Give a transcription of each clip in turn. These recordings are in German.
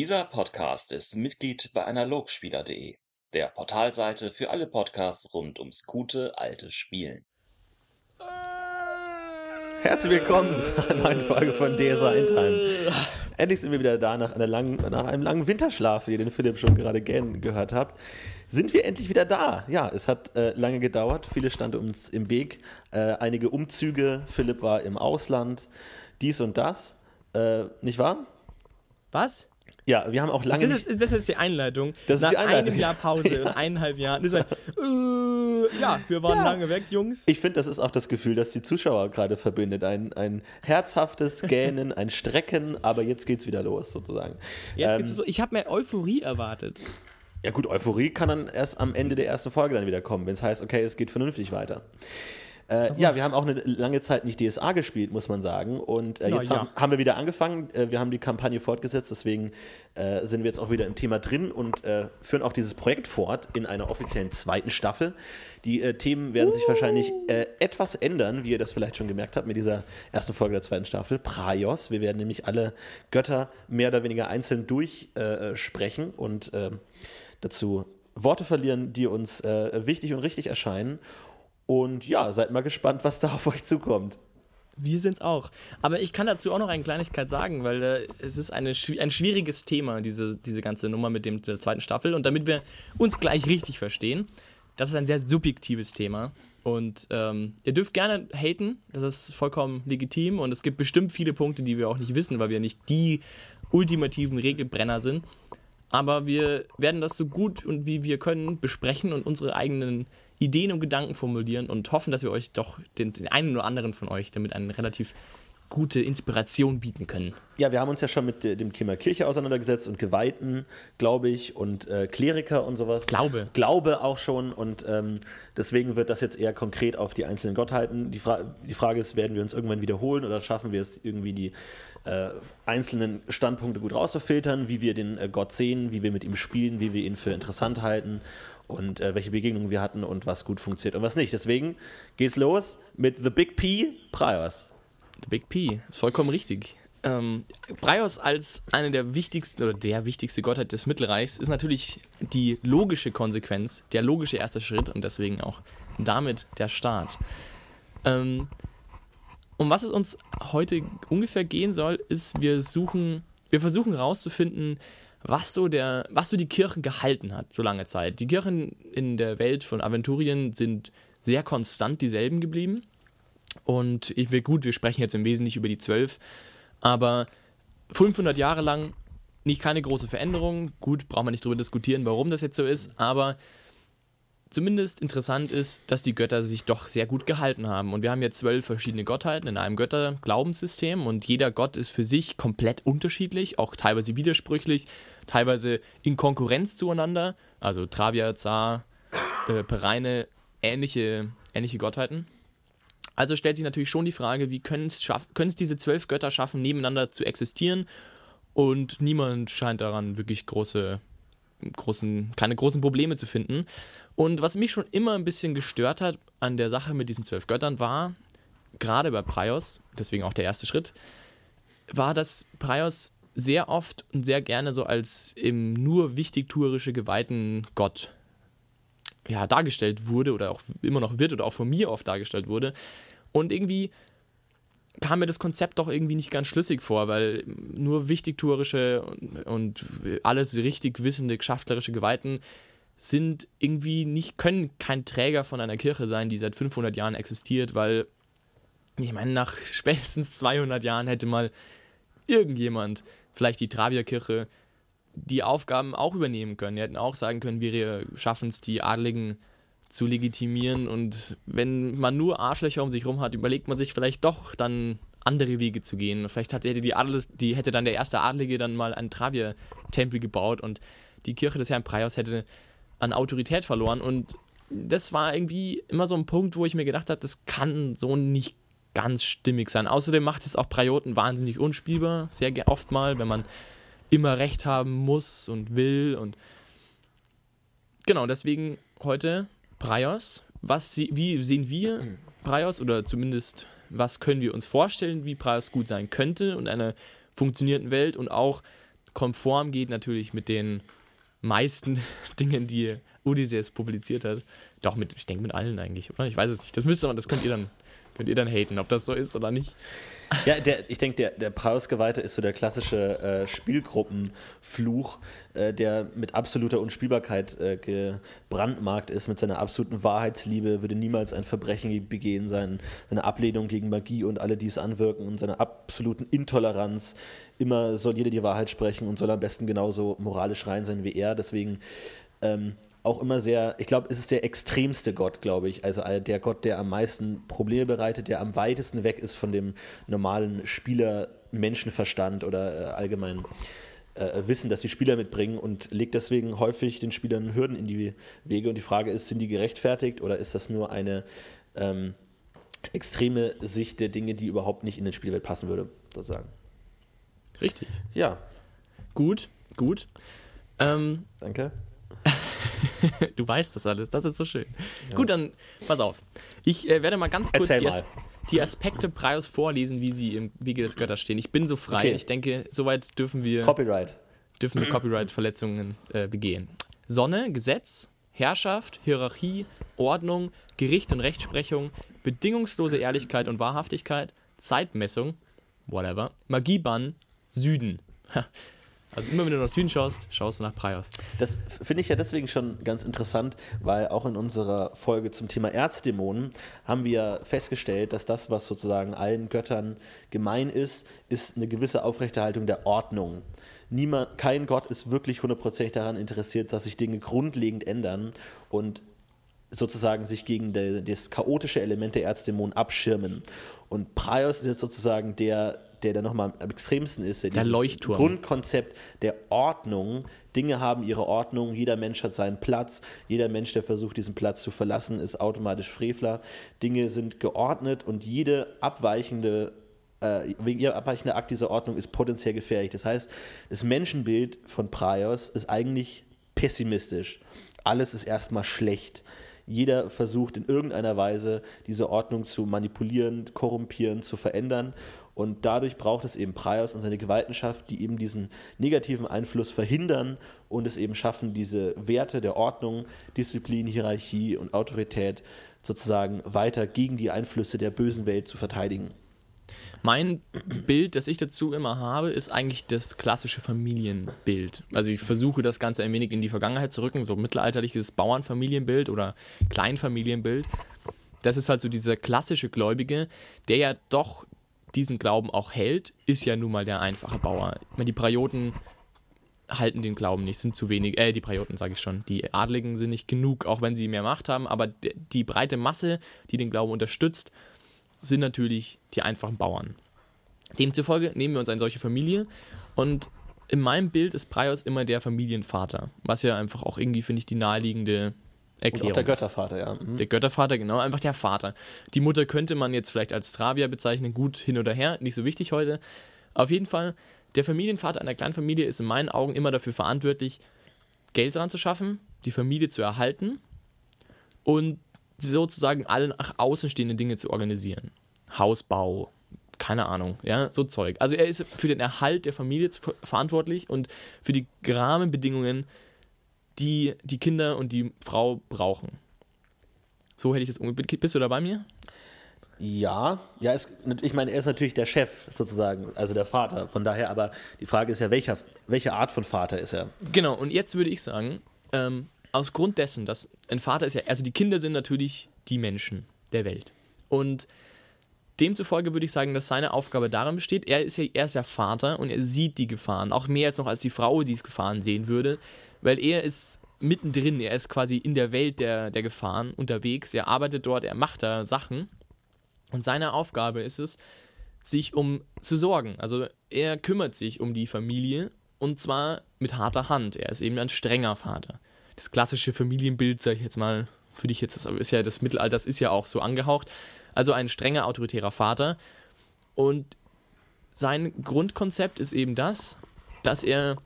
Dieser Podcast ist Mitglied bei Analogspieler.de, der Portalseite für alle Podcasts rund ums gute alte Spielen. Herzlich willkommen zu einer neuen Folge von DSA in Time. Endlich sind wir wieder da nach, einer langen, nach einem langen Winterschlaf, wie ihr den Philipp schon gerade gern gehört habt. Sind wir endlich wieder da? Ja, es hat äh, lange gedauert. Viele standen uns im Weg. Äh, einige Umzüge. Philipp war im Ausland. Dies und das. Äh, nicht wahr? Was? Ja, wir haben auch lange. Das ist, jetzt, das ist jetzt die Einleitung. Das Nach ist die Einleitung. einem Jahr Pause ja. und eineinhalb Jahren. Ist halt, äh, ja, wir waren Ja. lange weg, Jungs. Ich finde, das ist auch das Gefühl, das die Zuschauer gerade verbindet. Ein, ein herzhaftes Gähnen, ein Strecken, aber jetzt geht's wieder los, sozusagen. Jetzt Ähm, geht's so, ich habe mehr Euphorie erwartet. Ja gut, Euphorie kann dann erst am Ende der ersten Folge dann wieder kommen, wenn es heißt, okay, es geht vernünftig weiter. Äh, ja, wir haben auch eine lange Zeit nicht DSA gespielt, muss man sagen. Und äh, Na jetzt ja. haben, haben wir wieder angefangen. Äh, wir haben die Kampagne fortgesetzt, deswegen äh, sind wir jetzt auch wieder im Thema drin und äh, führen auch dieses Projekt fort in einer offiziellen zweiten Staffel. Die Themen werden sich wahrscheinlich etwas ändern, wie ihr das vielleicht schon gemerkt habt mit dieser ersten Folge der zweiten Staffel. Praios. Wir werden nämlich alle Götter mehr oder weniger einzeln durchsprechen sprechen und äh, dazu Worte verlieren, die uns wichtig und richtig erscheinen. Und ja, seid mal gespannt, was da auf euch zukommt. Wir sind's auch. Aber ich kann dazu auch noch eine Kleinigkeit sagen, weil äh, es ist eine, ein schwieriges Thema, diese, diese ganze Nummer mit dem, der zweiten Staffel. Und damit wir uns gleich richtig verstehen, das ist ein sehr subjektives Thema. Und ähm, ihr dürft gerne haten, das ist vollkommen legitim. Und es gibt bestimmt viele Punkte, die wir auch nicht wissen, weil wir nicht die ultimativen Regelbrenner sind. Aber wir werden das so gut und wie wir können besprechen und unsere eigenen Ideen und Gedanken formulieren und hoffen, dass wir euch doch den, den einen oder anderen von euch damit eine relativ gute Inspiration bieten können. Ja, wir haben uns ja schon mit äh, dem Thema Kirche auseinandergesetzt und Geweihten, glaube ich, und äh, Kleriker und sowas. Glaube. Glaube auch schon und ähm, deswegen wird das jetzt eher konkret auf die einzelnen Gottheiten. Die, Fra die Frage ist, werden wir uns irgendwann wiederholen oder schaffen wir es irgendwie die äh, einzelnen Standpunkte gut rauszufiltern, wie wir den äh, Gott sehen, wie wir mit ihm spielen, wie wir ihn für interessant halten und äh, welche Begegnungen wir hatten und was gut funktioniert und was nicht. Deswegen geht's los mit The Big P, Priors. The Big P, ist vollkommen richtig. Ähm, Breios als eine der wichtigsten oder der wichtigste Gottheit des Mittelreichs ist natürlich die logische Konsequenz, der logische erste Schritt und deswegen auch damit der Start. Ähm, um was es uns heute ungefähr gehen soll, ist, wir suchen, wir versuchen herauszufinden, was so der, was so die Kirchen gehalten hat, so lange Zeit. Die Kirchen in der Welt von Aventurien sind sehr konstant dieselben geblieben. Und ich will gut, wir sprechen jetzt im Wesentlichen über die zwölf, aber 500 Jahre lang nicht keine große Veränderung. Gut, braucht man nicht darüber diskutieren, warum das jetzt so ist, aber zumindest interessant ist, dass die Götter sich doch sehr gut gehalten haben. Und wir haben jetzt zwölf verschiedene Gottheiten in einem Götterglaubenssystem und jeder Gott ist für sich komplett unterschiedlich, auch teilweise widersprüchlich, teilweise in Konkurrenz zueinander. Also Travia, Zar, äh, Pereine, ähnliche, ähnliche Gottheiten. Also stellt sich natürlich schon die Frage, wie können es schaff- können es diese zwölf Götter schaffen, nebeneinander zu existieren? Und niemand scheint daran wirklich große, großen, keine großen Probleme zu finden. Und was mich schon immer ein bisschen gestört hat an der Sache mit diesen zwölf Göttern war, gerade bei Praios, deswegen auch der erste Schritt, war, dass Praios sehr oft und sehr gerne so als im nur wichtigtuerische geweihten Gott ja, dargestellt wurde oder auch immer noch wird oder auch von mir oft dargestellt wurde. Und irgendwie kam mir das Konzept doch irgendwie nicht ganz schlüssig vor, weil nur wichtigtuerische und, und alles richtig wissende, schafflerische Geweihten sind irgendwie nicht, können kein Träger von einer Kirche sein, die seit 500 Jahren existiert, weil ich meine, nach spätestens 200 Jahren hätte mal irgendjemand, vielleicht die Travierkirche, die Aufgaben auch übernehmen können. Die hätten auch sagen können, wir schaffen es, die Adligen zu legitimieren. Und wenn man nur Arschlöcher um sich rum hat, überlegt man sich vielleicht doch dann andere Wege zu gehen. Vielleicht hat, hätte, die Adel, die, hätte dann der erste Adlige dann mal einen Travier-Tempel gebaut und die Kirche des Herrn Praios hätte an Autorität verloren. Und das war irgendwie immer so ein Punkt, wo ich mir gedacht habe, das kann so nicht ganz stimmig sein. Außerdem macht es auch Prioten wahnsinnig unspielbar, sehr oft mal, wenn man immer recht haben muss und will und genau, deswegen heute Praios. Was sie, wie sehen wir Praios oder zumindest was können wir uns vorstellen, wie Praios gut sein könnte und einer funktionierenden Welt und auch konform geht natürlich mit den meisten Dingen, die Odysseus publiziert hat. Doch, mit, ich denke mit allen eigentlich, oder? Ich weiß es nicht. Das müsste man, das könnt ihr dann, könnt ihr dann haten, ob das so ist oder nicht. Ja, der, ich denke, der, der Prausgeweihte ist so der klassische äh, Spielgruppenfluch, äh, der mit absoluter Unspielbarkeit äh, gebrandmarkt ist, mit seiner absoluten Wahrheitsliebe, würde niemals ein Verbrechen begehen, sein, seine Ablehnung gegen Magie und alle, die es anwirken und seine absoluten Intoleranz. Immer soll jeder die Wahrheit sprechen und soll am besten genauso moralisch rein sein wie er. Deswegen ähm, auch immer sehr, ich glaube, es ist der extremste Gott, glaube ich. Also der Gott, der am meisten Probleme bereitet, der am weitesten weg ist von dem normalen Spieler-Menschenverstand oder äh, allgemein äh, Wissen, das die Spieler mitbringen und legt deswegen häufig den Spielern Hürden in die Wege. Und die Frage ist, sind die gerechtfertigt oder ist das nur eine ähm, extreme Sicht der Dinge, die überhaupt nicht in den Spielwelt passen würde, sozusagen? Richtig. Ja. Gut, gut. Ähm, Danke. du weißt das alles, das ist so schön. Ja. Gut, dann pass auf. Ich äh, werde mal ganz kurz die, As die, Aspekte Praios vorlesen, wie sie im Wege des Götters stehen. Ich bin so frei. Okay. Ich denke, soweit dürfen wir Copyright. Dürfen wir Copyright-Verletzungen äh, begehen. Sonne, Gesetz, Herrschaft, Hierarchie, Ordnung, Gericht und Rechtsprechung, bedingungslose Ehrlichkeit und Wahrhaftigkeit, Zeitmessung, whatever, Magiebann, Süden. Also immer wenn du nach Süden schaust, schaust du nach Praios. Das finde ich ja deswegen schon ganz interessant, weil auch in unserer Folge zum Thema Erzdämonen haben wir festgestellt, dass das, was sozusagen allen Göttern gemein ist, ist eine gewisse Aufrechterhaltung der Ordnung. Niemand, kein Gott ist wirklich hundertprozentig daran interessiert, dass sich Dinge grundlegend ändern und sozusagen sich gegen das chaotische Element der Erzdämonen abschirmen. Und Praios ist jetzt sozusagen der der da nochmal am extremsten ist, der Leuchtturm. Grundkonzept der Ordnung. Dinge haben ihre Ordnung, jeder Mensch hat seinen Platz, jeder Mensch, der versucht, diesen Platz zu verlassen, ist automatisch Frevler. Dinge sind geordnet und jede abweichende äh, wegen ihrer abweichende Akt dieser Ordnung ist potenziell gefährlich. Das heißt, das Menschenbild von Praios ist eigentlich pessimistisch. Alles ist erstmal schlecht. Jeder versucht in irgendeiner Weise diese Ordnung zu manipulieren, korrumpieren, zu verändern. Und dadurch braucht es eben Praios und seine Gewaltenschaft, die eben diesen negativen Einfluss verhindern und es eben schaffen, diese Werte der Ordnung, Disziplin, Hierarchie und Autorität sozusagen weiter gegen die Einflüsse der bösen Welt zu verteidigen. Mein Bild, das ich dazu immer habe, ist eigentlich das klassische Familienbild. Also ich versuche das Ganze ein wenig in die Vergangenheit zu rücken, so mittelalterliches Bauernfamilienbild oder Kleinfamilienbild. Das ist halt so dieser klassische Gläubige, der ja doch diesen Glauben auch hält, ist ja nun mal der einfache Bauer. Ich meine, die Prioten halten den Glauben nicht, sind zu wenig, äh, die Prioten sage ich schon, die Adligen sind nicht genug, auch wenn sie mehr Macht haben, aber die breite Masse, die den Glauben unterstützt, sind natürlich die einfachen Bauern. Demzufolge nehmen wir uns eine solche Familie und in meinem Bild ist Praios immer der Familienvater, was ja einfach auch irgendwie, finde ich, die naheliegende Erklärung. Und auch der Göttervater, ja. Mhm. Der Göttervater, genau, einfach der Vater. Die Mutter könnte man jetzt vielleicht als Travia bezeichnen, gut hin oder her, nicht so wichtig heute. Auf jeden Fall, der Familienvater einer kleinen Familie ist in meinen Augen immer dafür verantwortlich, Geld dran zu schaffen, die Familie zu erhalten und sozusagen alle nach außen stehenden Dinge zu organisieren. Hausbau, keine Ahnung, ja, so Zeug. Also er ist für den Erhalt der Familie verantwortlich und für die Rahmenbedingungen die die Kinder und die Frau brauchen. So hätte ich das. Bist du da bei mir? Ja, ja, es, ich meine, er ist natürlich der Chef sozusagen, also der Vater. Von daher, aber die Frage ist ja, welcher, welche Art von Vater ist er? Genau, und jetzt würde ich sagen, ähm, aus Grund dessen, dass ein Vater ist ja, also die Kinder sind natürlich die Menschen der Welt. Und demzufolge würde ich sagen, dass seine Aufgabe darin besteht, er ist ja er ist der Vater und er sieht die Gefahren, auch mehr als noch als die Frau die Gefahren sehen würde weil er ist mittendrin, er ist quasi in der Welt der, der Gefahren unterwegs, er arbeitet dort, er macht da Sachen und seine Aufgabe ist es, sich um zu sorgen. Also er kümmert sich um die Familie und zwar mit harter Hand. Er ist eben ein strenger Vater. Das klassische Familienbild, sage ich jetzt mal, für dich jetzt, ist ja das Mittelalter, das ist ja auch so angehaucht. Also ein strenger autoritärer Vater und sein Grundkonzept ist eben das, dass er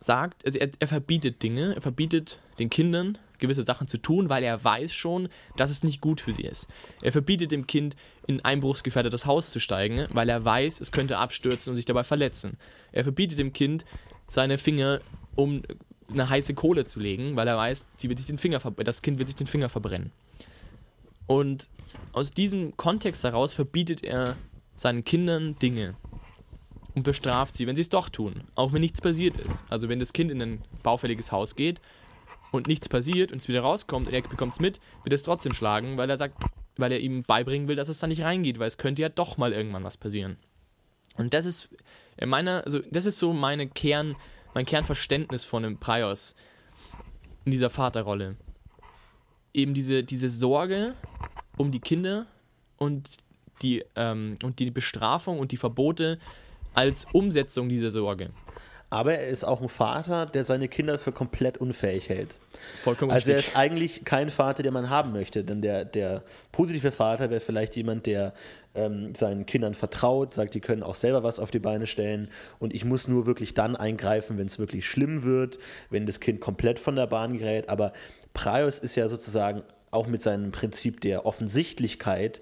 sagt, also er, er verbietet Dinge, er verbietet den Kindern gewisse Sachen zu tun, weil er weiß schon, dass es nicht gut für sie ist. Er verbietet dem Kind, in ein einbruchsgefährdetes Haus zu steigen, weil er weiß, es könnte abstürzen und sich dabei verletzen. Er verbietet dem Kind, seine Finger um eine heiße Kohle zu legen, weil er weiß, sie wird sich den Finger das Kind wird sich den Finger verbrennen. Und aus diesem Kontext heraus verbietet er seinen Kindern Dinge und bestraft sie, wenn sie es doch tun, auch wenn nichts passiert ist. Also wenn das Kind in ein baufälliges Haus geht und nichts passiert und es wieder rauskommt und er bekommt es mit, wird es trotzdem schlagen, weil er sagt, weil er ihm beibringen will, dass es da nicht reingeht, weil es könnte ja doch mal irgendwann was passieren. Und das ist meiner, also das ist so meine Kern, mein Kernverständnis von dem Prios in dieser Vaterrolle. Eben diese, diese Sorge um die Kinder und die, ähm, und die Bestrafung und die Verbote als Umsetzung dieser Sorge. Aber er ist auch ein Vater, der seine Kinder für komplett unfähig hält. Vollkommen also er ist eigentlich kein Vater, den man haben möchte. Denn der, der positive Vater wäre vielleicht jemand, der ähm, seinen Kindern vertraut, sagt, die können auch selber was auf die Beine stellen. Und ich muss nur wirklich dann eingreifen, wenn es wirklich schlimm wird, wenn das Kind komplett von der Bahn gerät. Aber Praios ist ja sozusagen auch mit seinem Prinzip der Offensichtlichkeit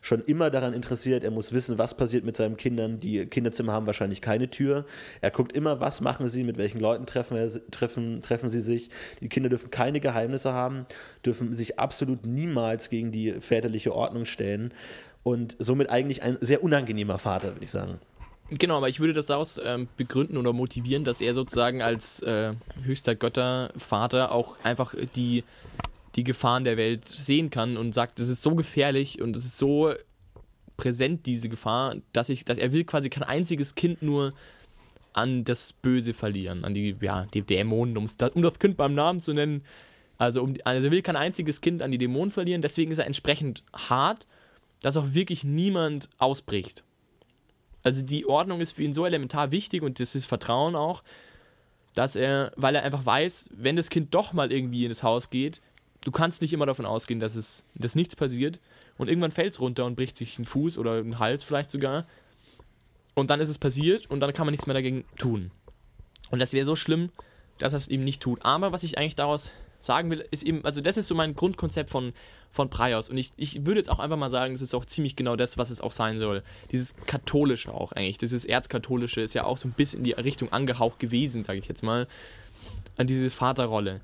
schon immer daran interessiert. Er muss wissen, was passiert mit seinen Kindern. Die Kinderzimmer haben wahrscheinlich keine Tür. Er guckt immer, was machen sie, mit welchen Leuten treffen, treffen, treffen sie sich. Die Kinder dürfen keine Geheimnisse haben, dürfen sich absolut niemals gegen die väterliche Ordnung stellen. Und somit eigentlich ein sehr unangenehmer Vater, würde ich sagen. Genau, aber ich würde das daraus ähm, begründen oder motivieren, dass er sozusagen als äh, höchster Göttervater auch einfach die die Gefahren der Welt sehen kann und sagt, es ist so gefährlich und es ist so präsent, diese Gefahr, dass ich, dass er will quasi kein einziges Kind nur an das Böse verlieren, an die, ja, die Dämonen, um das, Kind beim Namen zu nennen. Also, um, also er will kein einziges Kind an die Dämonen verlieren, deswegen ist er entsprechend hart, dass auch wirklich niemand ausbricht. Also die Ordnung ist für ihn so elementar wichtig und das ist Vertrauen auch, dass er, weil er einfach weiß, wenn das Kind doch mal irgendwie in das Haus geht, du kannst nicht immer davon ausgehen, dass es, dass nichts passiert und irgendwann fällt es runter und bricht sich ein Fuß oder ein Hals vielleicht sogar und dann ist es passiert und dann kann man nichts mehr dagegen tun. Und das wäre so schlimm, dass er es eben nicht tut. Aber was ich eigentlich daraus sagen will, ist eben, also das ist so mein Grundkonzept von, von Praios. Und ich, ich würde jetzt auch einfach mal sagen, das ist auch ziemlich genau das, was es auch sein soll. Dieses Katholische auch eigentlich. Dieses Erzkatholische ist ja auch so ein bisschen in die Richtung angehaucht gewesen, sage ich jetzt mal. An diese Vaterrolle.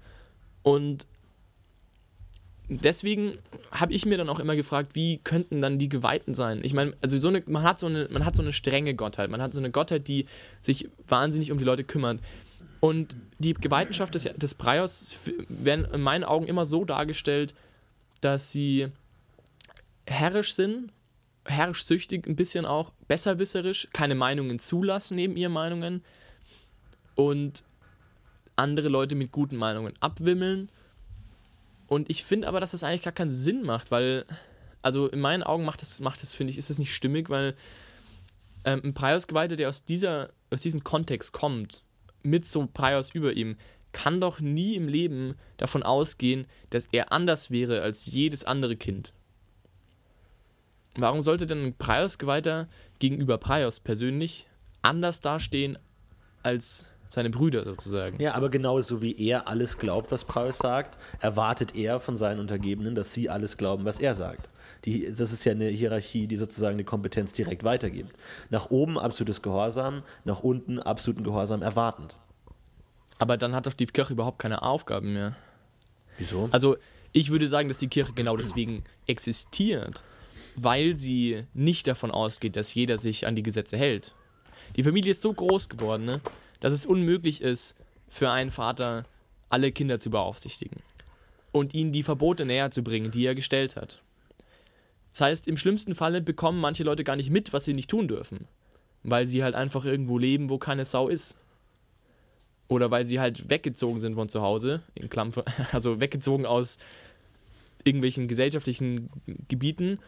Und deswegen habe ich mir dann auch immer gefragt, wie könnten dann die Geweihten sein? Ich meine, also so eine, man hat so eine, man hat so eine strenge Gottheit, man hat so eine Gottheit, die sich wahnsinnig um die Leute kümmert. Und die Geweihtenschaft des, des Breios werden in meinen Augen immer so dargestellt, dass sie herrisch sind, herrischsüchtig ein bisschen auch, besserwisserisch, keine Meinungen zulassen neben ihren Meinungen. Und andere Leute mit guten Meinungen abwimmeln. Und ich finde aber, dass das eigentlich gar keinen Sinn macht, weil, also in meinen Augen macht das, macht das finde ich, ist das nicht stimmig, weil ähm, ein Prios-Geweihter, der aus, dieser, aus diesem Kontext kommt, mit so Prios über ihm, kann doch nie im Leben davon ausgehen, dass er anders wäre als jedes andere Kind. Warum sollte denn ein Prios-Geweihter gegenüber Prios persönlich anders dastehen als seine Brüder sozusagen. Ja, aber genauso wie er alles glaubt, was Preuß sagt, erwartet er von seinen Untergebenen, dass sie alles glauben, was er sagt. Die, das ist ja eine Hierarchie, die sozusagen eine Kompetenz direkt weitergibt. Nach oben absolutes Gehorsam, nach unten absoluten Gehorsam erwartend. Aber dann hat doch die Kirche überhaupt keine Aufgaben mehr. Wieso? Also ich würde sagen, dass die Kirche genau deswegen existiert, weil sie nicht davon ausgeht, dass jeder sich an die Gesetze hält. Die Familie ist so groß geworden, ne? Dass es unmöglich ist, für einen Vater alle Kinder zu beaufsichtigen und ihnen die Verbote näher zu bringen, die er gestellt hat. Das heißt, im schlimmsten Falle bekommen manche Leute gar nicht mit, was sie nicht tun dürfen, weil sie halt einfach irgendwo leben, wo keine Sau ist. Oder weil sie halt weggezogen sind von zu Hause, in Klampfe, also weggezogen aus irgendwelchen gesellschaftlichen Gebieten,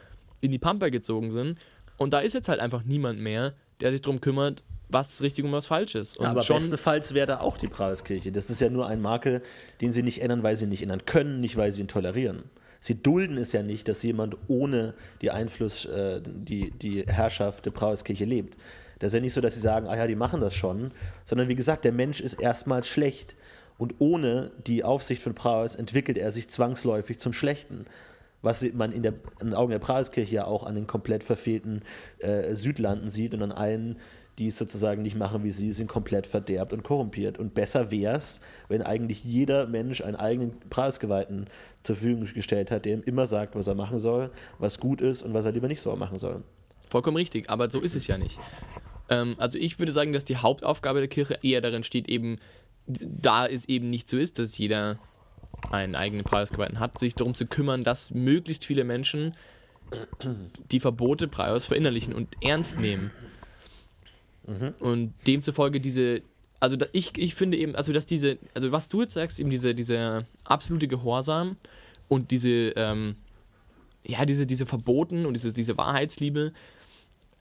in die Pampa gezogen sind. Und da ist jetzt halt einfach niemand mehr, der sich darum kümmert, was richtig und was falsch ist. Und ja, aber bestenfalls wäre da auch die Preiskirche. Das ist ja nur ein Makel, den sie nicht ändern, weil sie nicht ändern können, nicht weil sie ihn tolerieren. Sie dulden es ja nicht, dass jemand ohne die Einfluss, äh, die, die Herrschaft der Preiskirche lebt. Das ist ja nicht so, dass sie sagen, ah ja, die machen das schon, sondern wie gesagt, der Mensch ist erstmal schlecht. Und ohne die Aufsicht von Praus entwickelt er sich zwangsläufig zum Schlechten. Was man in, der, in den Augen der Praeskirche ja auch an den komplett verfehlten äh, Südlanden sieht und an allen, die es sozusagen nicht machen wie sie, sind komplett verderbt und korrumpiert. Und besser wäre es, wenn eigentlich jeder Mensch einen eigenen Praesgeweihten zur Verfügung gestellt hat, der ihm immer sagt, was er machen soll, was gut ist und was er lieber nicht so machen soll. Vollkommen richtig, aber so ist es ja nicht. Ähm, also ich würde sagen, dass die Hauptaufgabe der Kirche eher darin steht, eben, da es eben nicht so ist, dass jeder einen eigenen Preisgeweihten hat, sich darum zu kümmern, dass möglichst viele Menschen die Verbote Preis verinnerlichen und ernst nehmen. Mhm. Und demzufolge diese, also da, ich, ich finde eben, also dass diese, also was du jetzt sagst, eben diese, diese absolute Gehorsam und diese, ähm, ja, diese, diese Verboten und diese, diese Wahrheitsliebe,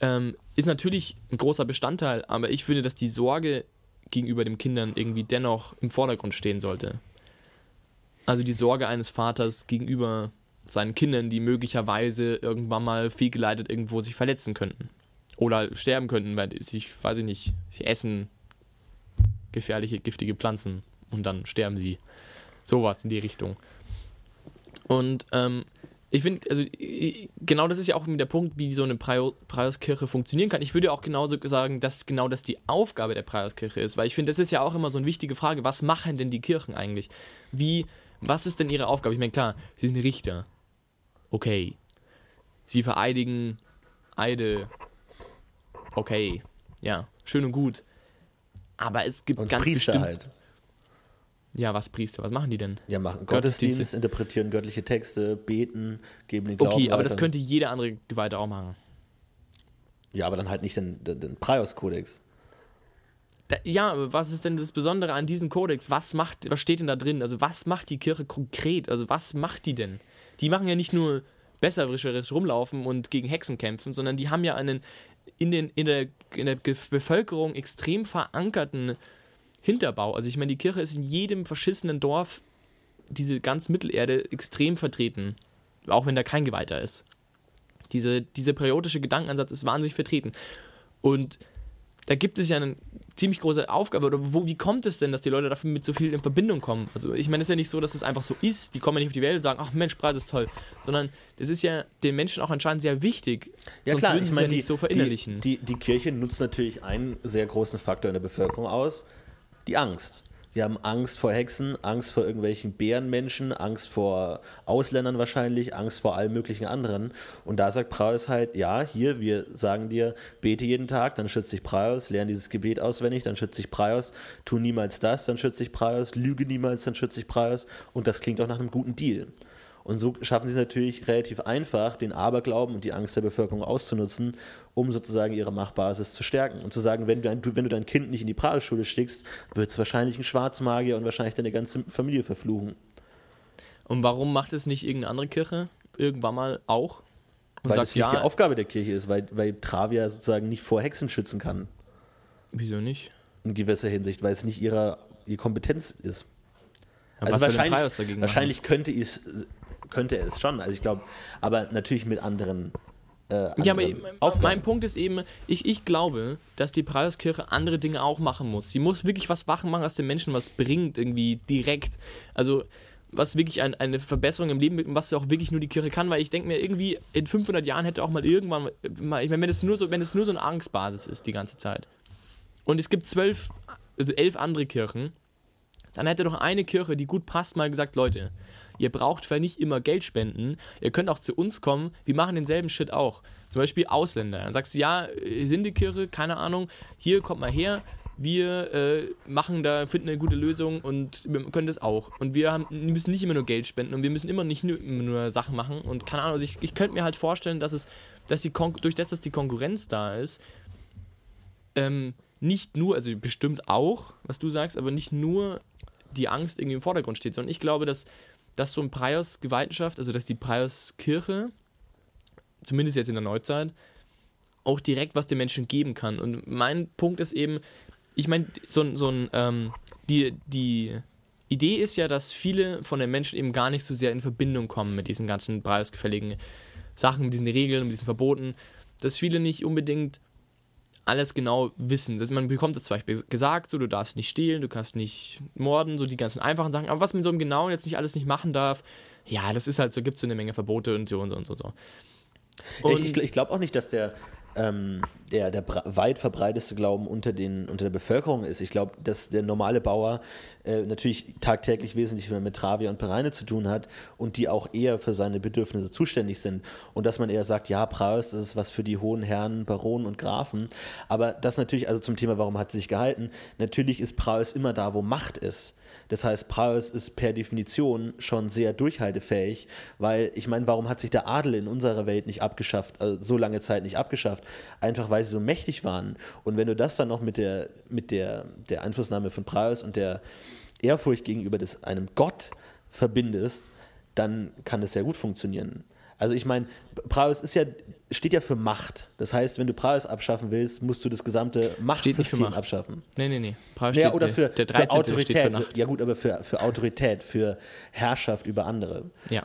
ähm, ist natürlich ein großer Bestandteil, aber ich finde, dass die Sorge gegenüber den Kindern irgendwie dennoch im Vordergrund stehen sollte. Also die Sorge eines Vaters gegenüber seinen Kindern, die möglicherweise irgendwann mal fehlgeleitet irgendwo sich verletzen könnten. Oder sterben könnten, weil sie, weiß ich nicht, sie essen gefährliche, giftige Pflanzen und dann sterben sie. Sowas in die Richtung. Und ähm, ich finde, also genau das ist ja auch der Punkt, wie so eine Preiskirche funktionieren kann. Ich würde auch genauso sagen, dass genau das die Aufgabe der Preiskirche ist, weil ich finde, das ist ja auch immer so eine wichtige Frage, was machen denn die Kirchen eigentlich? Wie, was ist denn ihre Aufgabe? Ich meine, klar, sie sind Richter. Okay. Sie vereidigen Eide. Okay. Ja, schön und gut. Aber es gibt und ganz Priester bestimmt, halt. Ja, was Priester? Was machen die denn? Ja, machen Gottesdienst, interpretieren göttliche Texte, beten, geben den Glauben Okay, aber weiter. das könnte jeder andere Geweihte auch machen. Ja, aber dann halt nicht den, den, den Prios-Kodex. Ja, aber was ist denn das Besondere an diesem Kodex? Was macht, was steht denn da drin? Also was macht die Kirche konkret? Also was macht die denn? Die machen ja nicht nur besserwisserisch rumlaufen und gegen Hexen kämpfen, sondern die haben ja einen in, den, in, der, in der Bevölkerung extrem verankerten Hinterbau. Also ich meine, die Kirche ist in jedem verschissenen Dorf diese ganz Mittelerde extrem vertreten, auch wenn da kein Geweihter ist. Diese, dieser periodische Gedankenansatz ist wahnsinnig vertreten. Und da gibt es ja eine ziemlich große Aufgabe. Oder wo, wie kommt es denn, dass die Leute dafür mit so viel in Verbindung kommen? Also ich meine, es ist ja nicht so, dass es einfach so ist. Die kommen ja nicht auf die Welt und sagen, ach Mensch, Preis ist toll. Sondern es ist ja den Menschen auch anscheinend sehr wichtig. Ja Sonst klar, würden ich meine, ja die, so verinnerlichen. Die, die, die Kirche nutzt natürlich einen sehr großen Faktor in der Bevölkerung aus, die Angst. Sie haben Angst vor Hexen, Angst vor irgendwelchen Bärenmenschen, Angst vor Ausländern wahrscheinlich, Angst vor allen möglichen anderen. Und da sagt Praus halt, ja, hier, wir sagen dir, bete jeden Tag, dann schützt dich Praus, lerne dieses Gebet auswendig, dann schützt dich Praus, tu niemals das, dann schützt dich Praus, lüge niemals, dann schützt dich Praus. Und das klingt auch nach einem guten Deal. Und so schaffen sie es natürlich relativ einfach, den Aberglauben und die Angst der Bevölkerung auszunutzen, um sozusagen ihre Machtbasis zu stärken. Und zu sagen, wenn du, wenn du dein Kind nicht in die Prahlschule schickst, wird es wahrscheinlich ein Schwarzmagier und wahrscheinlich deine ganze Familie verfluchen. Und warum macht es nicht irgendeine andere Kirche irgendwann mal auch? Und weil sagt, das nicht ja, die Aufgabe der Kirche ist, weil, weil Travia sozusagen nicht vor Hexen schützen kann. wieso nicht? In gewisser Hinsicht, weil es nicht ihre, ihre Kompetenz ist. Ja, Also wahrscheinlich, wahrscheinlich könnte, es, könnte er es schon. Also ich glaube, aber natürlich mit anderen. Äh, Ja, aber anderen mein Aufgaben. Punkt ist eben, ich, ich glaube, dass die Preiskirche andere Dinge auch machen muss. Sie muss wirklich was machen, machen, was den Menschen was bringt, irgendwie direkt. Also, was wirklich ein, eine Verbesserung im Leben bringt, und was auch wirklich nur die Kirche kann, weil ich denke mir, irgendwie in 500 Jahren hätte auch mal irgendwann, mal, ich meine, wenn es nur so, wenn es nur so eine Angstbasis ist die ganze Zeit und es gibt zwölf, also elf andere Kirchen, dann hätte doch eine Kirche, die gut passt, mal gesagt, Leute, ihr braucht vielleicht nicht immer Geld spenden, ihr könnt auch zu uns kommen, wir machen denselben Shit auch. Zum Beispiel Ausländer. Dann sagst du, ja, äh, sind die Kirche, keine Ahnung, hier kommt mal her, wir äh, machen da, finden eine gute Lösung und wir können das auch. Und wir haben, müssen nicht immer nur Geld spenden und wir müssen immer nicht nur, immer nur Sachen machen und keine Ahnung, also ich, ich könnte mir halt vorstellen, dass es, dass die Kon durch das, dass die Konkurrenz da ist, ähm, nicht nur, also bestimmt auch, was du sagst, aber nicht nur die Angst irgendwie im Vordergrund steht, sondern ich glaube, dass, dass so ein Prios-Geweihenschaft, also dass die Prios-Kirche, zumindest jetzt in der Neuzeit, auch direkt was den Menschen geben kann. Und mein Punkt ist eben, ich meine, so, ein- so ein, ähm, die, die Idee ist ja, dass viele von den Menschen eben gar nicht so sehr in Verbindung kommen mit diesen ganzen preisgefälligen Sachen, mit diesen Regeln, mit diesen Verboten, dass viele nicht unbedingt alles genau wissen. Das, man bekommt das zum Beispiel gesagt, so du darfst nicht stehlen, du kannst nicht morden, so die ganzen einfachen Sachen. Aber was man so im Genauen jetzt nicht alles nicht machen darf, ja, das ist halt so, gibt es so eine Menge Verbote und so und so und so. Und ich, ich, ich glaube auch nicht, dass der ähm, der, der weit verbreiteste Glauben unter, den, unter der Bevölkerung ist. Ich glaube, dass der normale Bauer äh, natürlich tagtäglich wesentlich mehr mit Travia und Pereine zu tun hat und die auch eher für seine Bedürfnisse zuständig sind. Und dass man eher sagt, ja, Praus, das ist was für die hohen Herren, Baronen und Grafen. Aber das natürlich, also zum Thema, warum hat sie sich gehalten, natürlich ist Praus immer da, wo Macht ist. Das heißt, Praus ist per Definition schon sehr durchhaltefähig, weil ich meine, warum hat sich der Adel in unserer Welt nicht abgeschafft, also so lange Zeit nicht abgeschafft? Einfach weil sie so mächtig waren. Und wenn du das dann noch mit der, mit der, der Einflussnahme von Praus und der Ehrfurcht gegenüber des, einem Gott verbindest, dann kann es sehr gut funktionieren. Also ich meine, Praus ist ja, steht ja für Macht. Das heißt, wenn du Praus abschaffen willst, musst du das gesamte Machtsystem Macht. abschaffen. Nee, nee, nee. Praus ja, oder für, der, der für Autorität. Für ja gut, aber für, für Autorität, für Herrschaft über andere. Ja.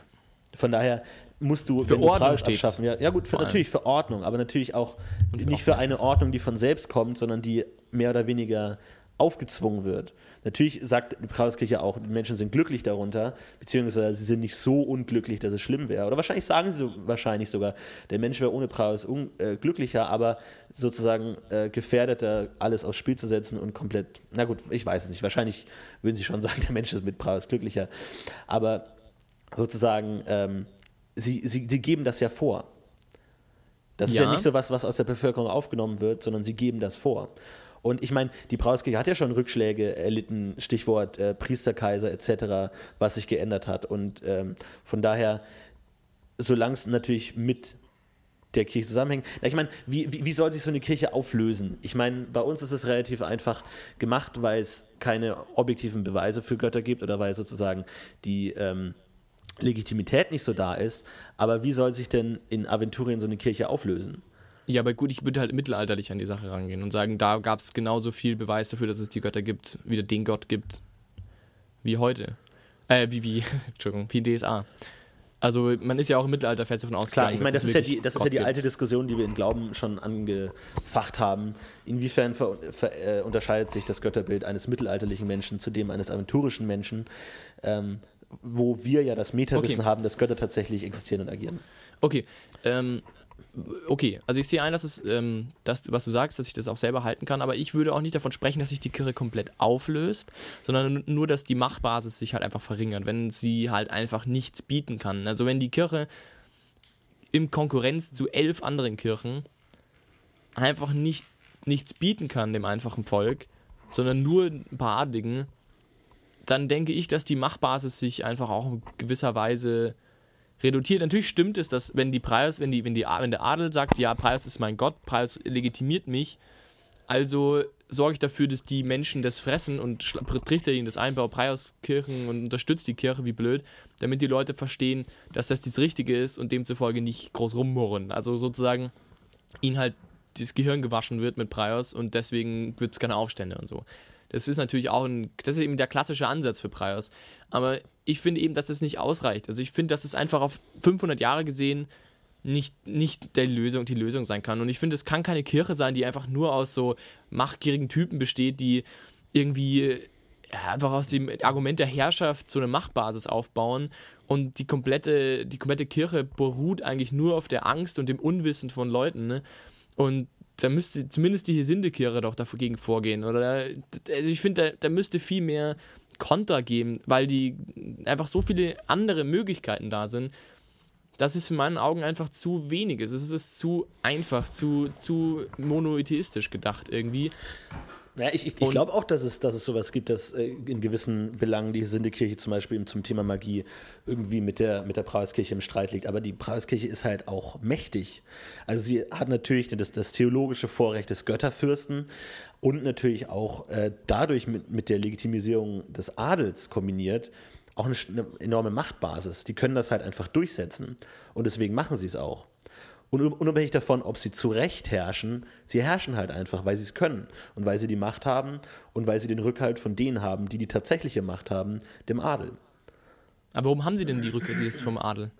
Von daher musst du, für wenn Ordnung du abschaffen, ja, ja gut, für, natürlich für Ordnung, aber natürlich auch nicht für eine Ordnung, die von selbst kommt, sondern die mehr oder weniger aufgezwungen wird. Natürlich sagt die Pauluskirche auch, die Menschen sind glücklich darunter, beziehungsweise sie sind nicht so unglücklich, dass es schlimm wäre. Oder wahrscheinlich sagen sie so, wahrscheinlich sogar, der Mensch wäre ohne Paulus äh, glücklicher, aber sozusagen äh, gefährdeter, alles aufs Spiel zu setzen und komplett, na gut, ich weiß es nicht. Wahrscheinlich würden sie schon sagen, der Mensch ist mit Paulus glücklicher. Aber sozusagen, ähm, sie, sie, sie geben das ja vor. Das ist ja. ja nicht so was, was aus der Bevölkerung aufgenommen wird, sondern sie geben das vor. Und ich meine, die Brauskirche hat ja schon Rückschläge erlitten, Stichwort äh, Priesterkaiser etc., was sich geändert hat. Und ähm, von daher, solange es natürlich mit der Kirche zusammenhängt. Ich meine, wie, wie, wie, soll sich so eine Kirche auflösen? Ich meine, bei uns ist es relativ einfach gemacht, weil es keine objektiven Beweise für Götter gibt oder weil sozusagen die ähm, Legitimität nicht so da ist. Aber wie soll sich denn in Aventurien so eine Kirche auflösen? Ja, aber gut, ich würde halt mittelalterlich an die Sache rangehen und sagen, da gab es genauso viel Beweis dafür, dass es die Götter gibt, wie den Gott gibt, wie heute. Äh, wie, wie, Entschuldigung, wie DSA. Also man ist ja auch im Mittelalter fest davon ausgegangen. Klar, ich meine, das, ist ja, die, das ist ja die alte Diskussion, die wir in Glauben schon angefacht haben. Inwiefern ver, ver, äh, unterscheidet sich das Götterbild eines mittelalterlichen Menschen zu dem eines aventurischen Menschen, ähm, wo wir ja das Metawissen okay. haben, dass Götter tatsächlich existieren und agieren. Okay, ähm, okay, also ich sehe ein, dass es, ähm, das, was du sagst, dass ich das auch selber halten kann, aber ich würde auch nicht davon sprechen, dass sich die Kirche komplett auflöst, sondern nur, dass die Machtbasis sich halt einfach verringert, wenn sie halt einfach nichts bieten kann. Also wenn die Kirche in Konkurrenz zu elf anderen Kirchen einfach nicht, nichts bieten kann dem einfachen Volk, sondern nur ein paar Adligen, dann denke ich, dass die Machtbasis sich einfach auch in gewisser Weise reduziert. Natürlich stimmt es, dass wenn die Preis, wenn die, wenn die, wenn der Adel sagt, ja, Preis ist mein Gott, Preis legitimiert mich, also sorge ich dafür, dass die Menschen das fressen und trichter ihnen das ein, baue Preiskirchen und unterstützt die Kirche wie blöd, damit die Leute verstehen, dass das das Richtige ist und demzufolge nicht groß rummurren. Also sozusagen ihnen halt das Gehirn gewaschen wird mit Prios und deswegen wird es keine Aufstände und so. Das ist natürlich auch ein, das ist eben der klassische Ansatz für Prios. Aber ich finde eben, dass es nicht ausreicht. Also ich finde, dass es einfach auf 500 Jahre gesehen nicht, nicht der Lösung, die Lösung sein kann. Und ich finde, es kann keine Kirche sein, die einfach nur aus so machtgierigen Typen besteht, die irgendwie ja, einfach aus dem Argument der Herrschaft so eine Machtbasis aufbauen und die komplette, die komplette Kirche beruht eigentlich nur auf der Angst und dem Unwissen von Leuten. Ne? Und da müsste zumindest die Hesindekirche doch dagegen vorgehen. Oder also ich finde, da, da müsste viel mehr Konter geben, weil die einfach so viele andere Möglichkeiten da sind. Das ist in meinen Augen einfach zu wenig. Es ist zu einfach, zu, zu monotheistisch gedacht irgendwie. Ja, ich, ich, ich glaube auch, dass es, dass es sowas gibt, dass äh, in gewissen Belangen die Sindekirche zum Beispiel zum Thema Magie irgendwie mit der, mit der Prauskirche im Streit liegt. Aber die Prauskirche ist halt auch mächtig. Also sie hat natürlich das, das theologische Vorrecht des Götterfürsten und natürlich auch äh, dadurch mit, mit der Legitimisierung des Adels kombiniert auch eine, eine enorme Machtbasis. Die können das halt einfach durchsetzen. Und deswegen machen sie es auch. Und unabhängig davon, ob sie zu Recht herrschen, sie herrschen halt einfach, weil sie es können und weil sie die Macht haben und weil sie den Rückhalt von denen haben, die die tatsächliche Macht haben, dem Adel. Aber warum haben sie denn die Rückhalt vom Adel?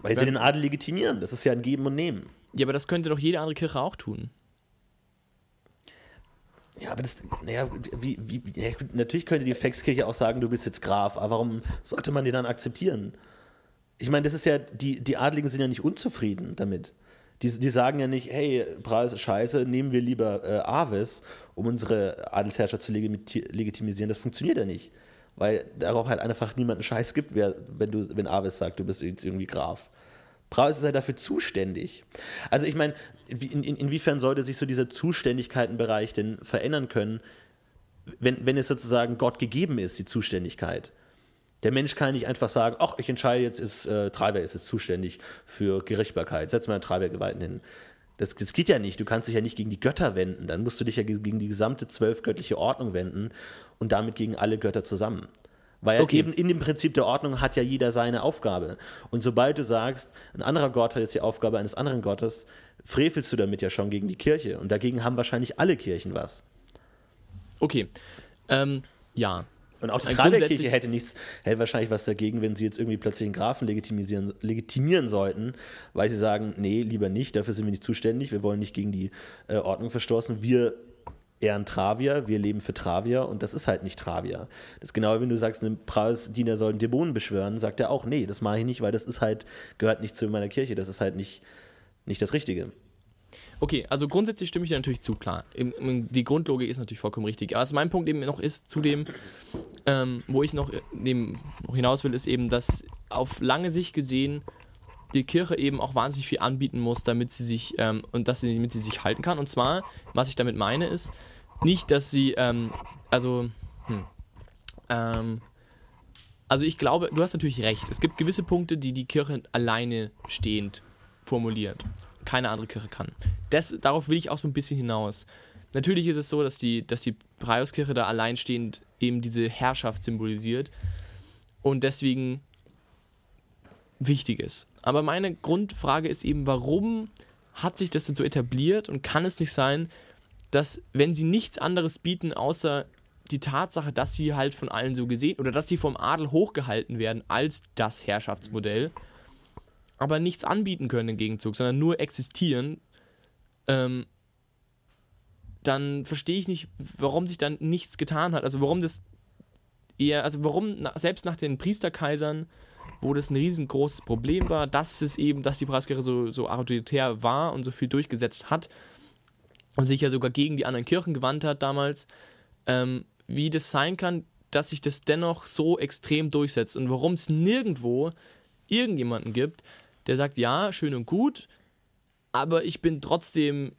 Weil sie den Adel legitimieren. Das ist ja ein Geben und Nehmen. Ja, aber das könnte doch jede andere Kirche auch tun. Ja, aber das, naja, wie, wie, natürlich könnte die Faxkirche auch sagen, du bist jetzt Graf, aber warum sollte man die dann akzeptieren? Ich meine, das ist ja, die, die Adligen sind ja nicht unzufrieden damit. Die, die sagen ja nicht, hey, Preis scheiße, nehmen wir lieber äh, Aves, um unsere Adelsherrschaft zu legitimisieren. Das funktioniert ja nicht. Weil darauf halt einfach niemanden Scheiß gibt, wer, wenn, du, wenn Aves sagt, du bist irgendwie Graf. Braus ist halt dafür zuständig. Also ich meine, in, in, inwiefern sollte sich so dieser Zuständigkeitenbereich denn verändern können, wenn, wenn es sozusagen Gott gegeben ist, die Zuständigkeit? Der Mensch kann nicht einfach sagen, ach, ich entscheide jetzt, ist, äh, Treiber ist jetzt zuständig für Gerichtsbarkeit, setz mal einen Treibergeweihten hin. Das, das, geht ja nicht. Du kannst dich ja nicht gegen die Götter wenden. Dann musst du dich ja gegen die gesamte zwölfgöttliche Ordnung wenden und damit gegen alle Götter zusammen. Weil okay. eben in dem Prinzip der Ordnung hat ja jeder seine Aufgabe. Und sobald du sagst, ein anderer Gott hat jetzt die Aufgabe eines anderen Gottes, frevelst du damit ja schon gegen die Kirche. Und dagegen haben wahrscheinlich alle Kirchen was. Okay. Ähm, ja. Und auch die Treiberkirche hätte nichts, hätte wahrscheinlich was dagegen, wenn sie jetzt irgendwie plötzlich einen Grafen legitimieren, legitimieren sollten, weil sie sagen, nee, lieber nicht, dafür sind wir nicht zuständig, wir wollen nicht gegen die äh, Ordnung verstoßen, wir ehren Travier, wir leben für Travier und das ist halt nicht Travier. Das ist genau, wenn du sagst, ein Prausdiener soll Dämonen beschwören, sagt er auch, nee, das mache ich nicht, weil das ist halt, gehört nicht zu meiner Kirche, das ist halt nicht, nicht das Richtige. Okay, also grundsätzlich stimme ich dir natürlich zu, klar. Die Grundlogik ist natürlich vollkommen richtig. Aber was mein Punkt eben noch ist, zu dem, ähm, wo ich noch, dem, noch hinaus will, ist eben, dass auf lange Sicht gesehen die Kirche eben auch wahnsinnig viel anbieten muss, damit sie sich ähm, und dass sie, damit sie sich halten kann. Und zwar, was ich damit meine, ist nicht, dass sie, ähm, also, hm, ähm, also ich glaube, du hast natürlich recht. Es gibt gewisse Punkte, die die Kirche alleine stehend formuliert. Keine andere Kirche kann. Das, darauf will ich auch so ein bisschen hinaus. Natürlich ist es so, dass die, dass die Praiuskirche da alleinstehend eben diese Herrschaft symbolisiert und deswegen wichtig ist. Aber meine Grundfrage ist eben, warum hat sich das denn so etabliert und kann es nicht sein, dass wenn sie nichts anderes bieten, außer die Tatsache, dass sie halt von allen so gesehen oder dass sie vom Adel hochgehalten werden als das Herrschaftsmodell, aber nichts anbieten können im Gegenzug, sondern nur existieren, ähm, dann verstehe ich nicht, warum sich dann nichts getan hat. Also warum das eher, also warum na, selbst nach den Priesterkaisern wo das ein riesengroßes Problem war, dass es eben, dass die Preiskirche so, so autoritär war und so viel durchgesetzt hat und sich ja sogar gegen die anderen Kirchen gewandt hat damals, ähm, wie das sein kann, dass sich das dennoch so extrem durchsetzt und warum es nirgendwo irgendjemanden gibt, der sagt, ja, schön und gut, aber ich bin trotzdem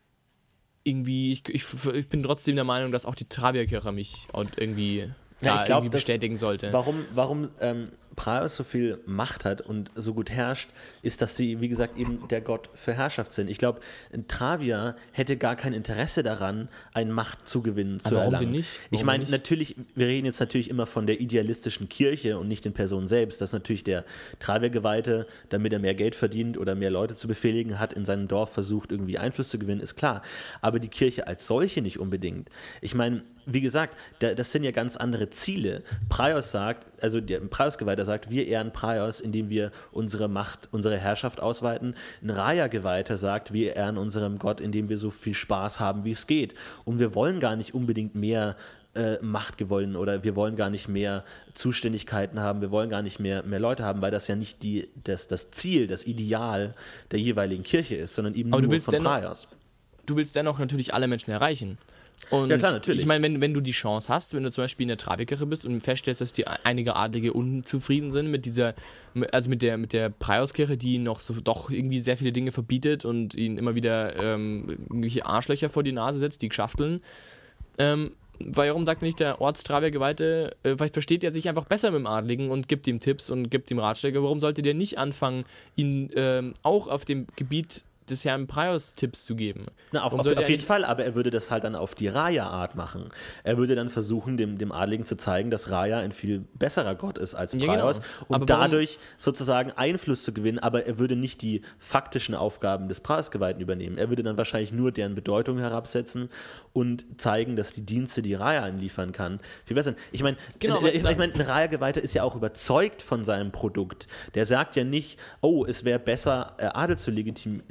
irgendwie, ich, ich, ich bin trotzdem der Meinung, dass auch die Travierkirche mich irgendwie, ja, ich glaub, irgendwie bestätigen sollte. Warum, warum ähm, Praos so viel Macht hat und so gut herrscht, ist, dass sie, wie gesagt, eben der Gott für Herrschaft sind. Ich glaube, Travia hätte gar kein Interesse daran, einen Machtzugewinn zu warum erlangen. Nicht? Warum ich meine, natürlich, wir reden jetzt natürlich immer von der idealistischen Kirche und nicht den Personen selbst, dass natürlich der Travia-Geweihte, damit er mehr Geld verdient oder mehr Leute zu befehligen hat, in seinem Dorf versucht, irgendwie Einfluss zu gewinnen, ist klar. Aber die Kirche als solche nicht unbedingt. Ich meine, wie gesagt, das sind ja ganz andere Ziele. Praios sagt, also der Praios-Geweihter sagt, wir ehren Praios, indem wir unsere Macht, unsere Herrschaft ausweiten. Ein Raya-Geweihter sagt, wir ehren unserem Gott, indem wir so viel Spaß haben, wie es geht. Und wir wollen gar nicht unbedingt mehr äh, Macht gewollen oder wir wollen gar nicht mehr Zuständigkeiten haben, wir wollen gar nicht mehr, mehr Leute haben, weil das ja nicht die, das, das Ziel, das Ideal der jeweiligen Kirche ist, sondern eben Aber nur von Praios. Du willst dennoch natürlich alle Menschen erreichen. Und ja, klar, natürlich. Ich meine, wenn, wenn du die Chance hast, wenn du zum Beispiel in der Travikirche bist und feststellst, dass die einige Adlige unzufrieden sind mit dieser, also mit der, mit der Preiauskirche, die noch so doch irgendwie sehr viele Dinge verbietet und ihnen immer wieder ähm, irgendwelche Arschlöcher vor die Nase setzt, die geschafteln, ähm, warum sagt nicht der Ortstravier-Geweihte, äh, vielleicht versteht er sich einfach besser mit dem Adligen und gibt ihm Tipps und gibt ihm Ratschläge. Warum sollte der nicht anfangen, ihn ähm, auch auf dem Gebiet des Herrn Prios Tipps zu geben. Na, auf, auf, auf jeden Fall, aber er würde das halt dann auf die Raya-Art machen. Er würde dann versuchen, dem, dem Adligen zu zeigen, dass Raya ein viel besserer Gott ist als Prios ja, genau. und aber dadurch sozusagen Einfluss zu gewinnen, aber er würde nicht die faktischen Aufgaben des Prios-Geweihten übernehmen. Er würde dann wahrscheinlich nur deren Bedeutung herabsetzen und zeigen, dass die Dienste, die Raya liefern kann, viel besser sind. Ich meine, genau, ich, ich mein, ein Raya-Geweihter ist ja auch überzeugt von seinem Produkt. Der sagt ja nicht, oh, es wäre besser, äh, Adel zu legitimieren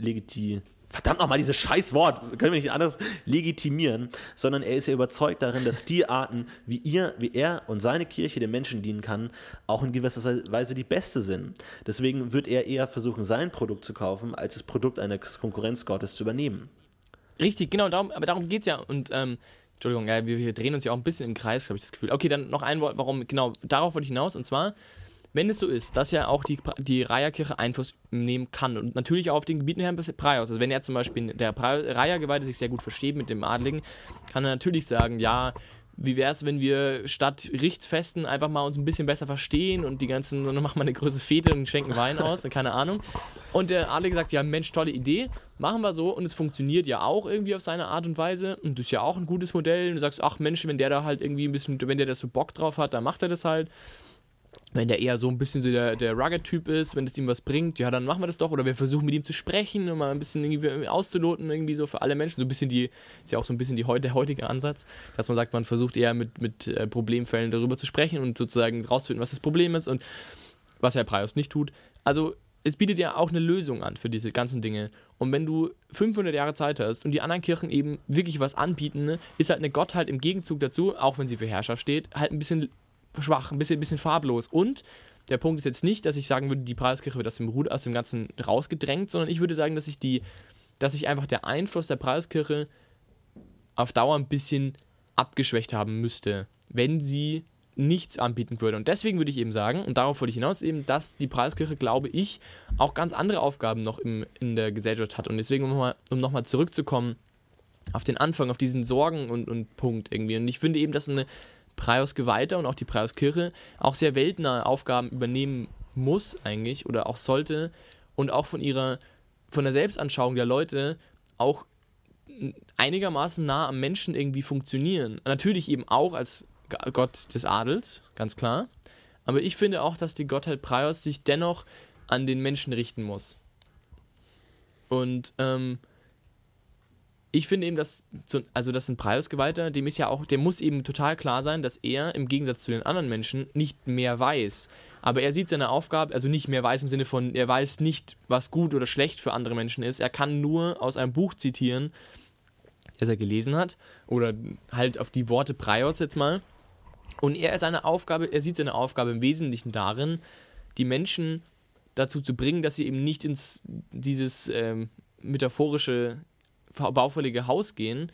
verdammt nochmal, dieses scheiß Wort, können wir nicht anders legitimieren, sondern er ist ja überzeugt darin, dass die Arten, wie ihr, wie er und seine Kirche den Menschen dienen kann, auch in gewisser Weise die beste sind. Deswegen wird er eher versuchen, sein Produkt zu kaufen, als das Produkt eines Konkurrenzgottes zu übernehmen. Richtig, genau, darum, aber darum geht es ja. Und ähm, Entschuldigung, ja, wir, wir, drehen uns ja auch ein bisschen im Kreis, habe ich das Gefühl. Okay, dann noch ein Wort, warum, genau, darauf wollte ich hinaus. Und zwar, wenn es so ist, dass ja auch die, die Raya-Kirche Einfluss nehmen kann und natürlich auch auf den Gebieten Herrn Praios, also wenn er zum Beispiel der Raya-Geweihte sich sehr gut versteht mit dem Adligen, kann er natürlich sagen, ja, wie wäre es, wenn wir statt Richtsfesten einfach mal uns ein bisschen besser verstehen und die ganzen, dann machen wir eine größere Fete und schenken Wein aus, keine Ahnung. Und der Adlige sagt, ja Mensch, tolle Idee, machen wir so. Und es funktioniert ja auch irgendwie auf seine Art und Weise. Und das ist ja auch ein gutes Modell. Und du sagst, ach Mensch, wenn der da halt irgendwie ein bisschen, wenn der da so Bock drauf hat, dann macht er das halt wenn der eher so ein bisschen so der, der Rugged-Typ ist, wenn es ihm was bringt, ja, dann machen wir das doch. Oder wir versuchen mit ihm zu sprechen und mal ein bisschen irgendwie auszuloten, irgendwie so für alle Menschen. So ein bisschen die, ist ja auch so ein bisschen die, der heutige Ansatz, dass man sagt, man versucht eher mit, mit äh, Problemfällen darüber zu sprechen und sozusagen rauszufinden, was das Problem ist und was Herr Prius nicht tut. Also, es bietet ja auch eine Lösung an für diese ganzen Dinge. Und wenn du 500 Jahre Zeit hast und die anderen Kirchen eben wirklich was anbieten, ne, ist halt eine Gottheit im Gegenzug dazu, auch wenn sie für Herrschaft steht, halt ein bisschen schwach, ein bisschen, ein bisschen farblos. Und der Punkt ist jetzt nicht, dass ich sagen würde, die Preiskirche wird aus dem, aus dem Ganzen rausgedrängt, sondern ich würde sagen, dass ich die, dass sich einfach der Einfluss der Preiskirche auf Dauer ein bisschen abgeschwächt haben müsste, wenn sie nichts anbieten würde. Und deswegen würde ich eben sagen, und darauf wollte ich hinaus, eben, dass die Preiskirche, glaube ich, auch ganz andere Aufgaben noch im, in der Gesellschaft hat. Und deswegen, um nochmal noch zurückzukommen auf den Anfang, auf diesen Sorgen und, und Punkt irgendwie. Und ich finde eben, dass eine Praios Geweihter und auch die Praios Kirche auch sehr weltnahe Aufgaben übernehmen muss eigentlich oder auch sollte und auch von ihrer, von der Selbstanschauung der Leute auch einigermaßen nah am Menschen irgendwie funktionieren. Natürlich eben auch als Gott des Adels, ganz klar. Aber ich finde auch, dass die Gottheit Praios sich dennoch an den Menschen richten muss. Und ähm, ich finde eben, dass, also das ein Preisgeweihter, dem ist ja auch, dem muss eben total klar sein, dass er im Gegensatz zu den anderen Menschen nicht mehr weiß. Aber er sieht seine Aufgabe, also nicht mehr weiß im Sinne von, er weiß nicht, was gut oder schlecht für andere Menschen ist. Er kann nur aus einem Buch zitieren, das er gelesen hat, oder halt auf die Worte Preios jetzt mal. Und er seine Aufgabe, er sieht seine Aufgabe im Wesentlichen darin, die Menschen dazu zu bringen, dass sie eben nicht ins dieses ähm, metaphorische baufällige Haus gehen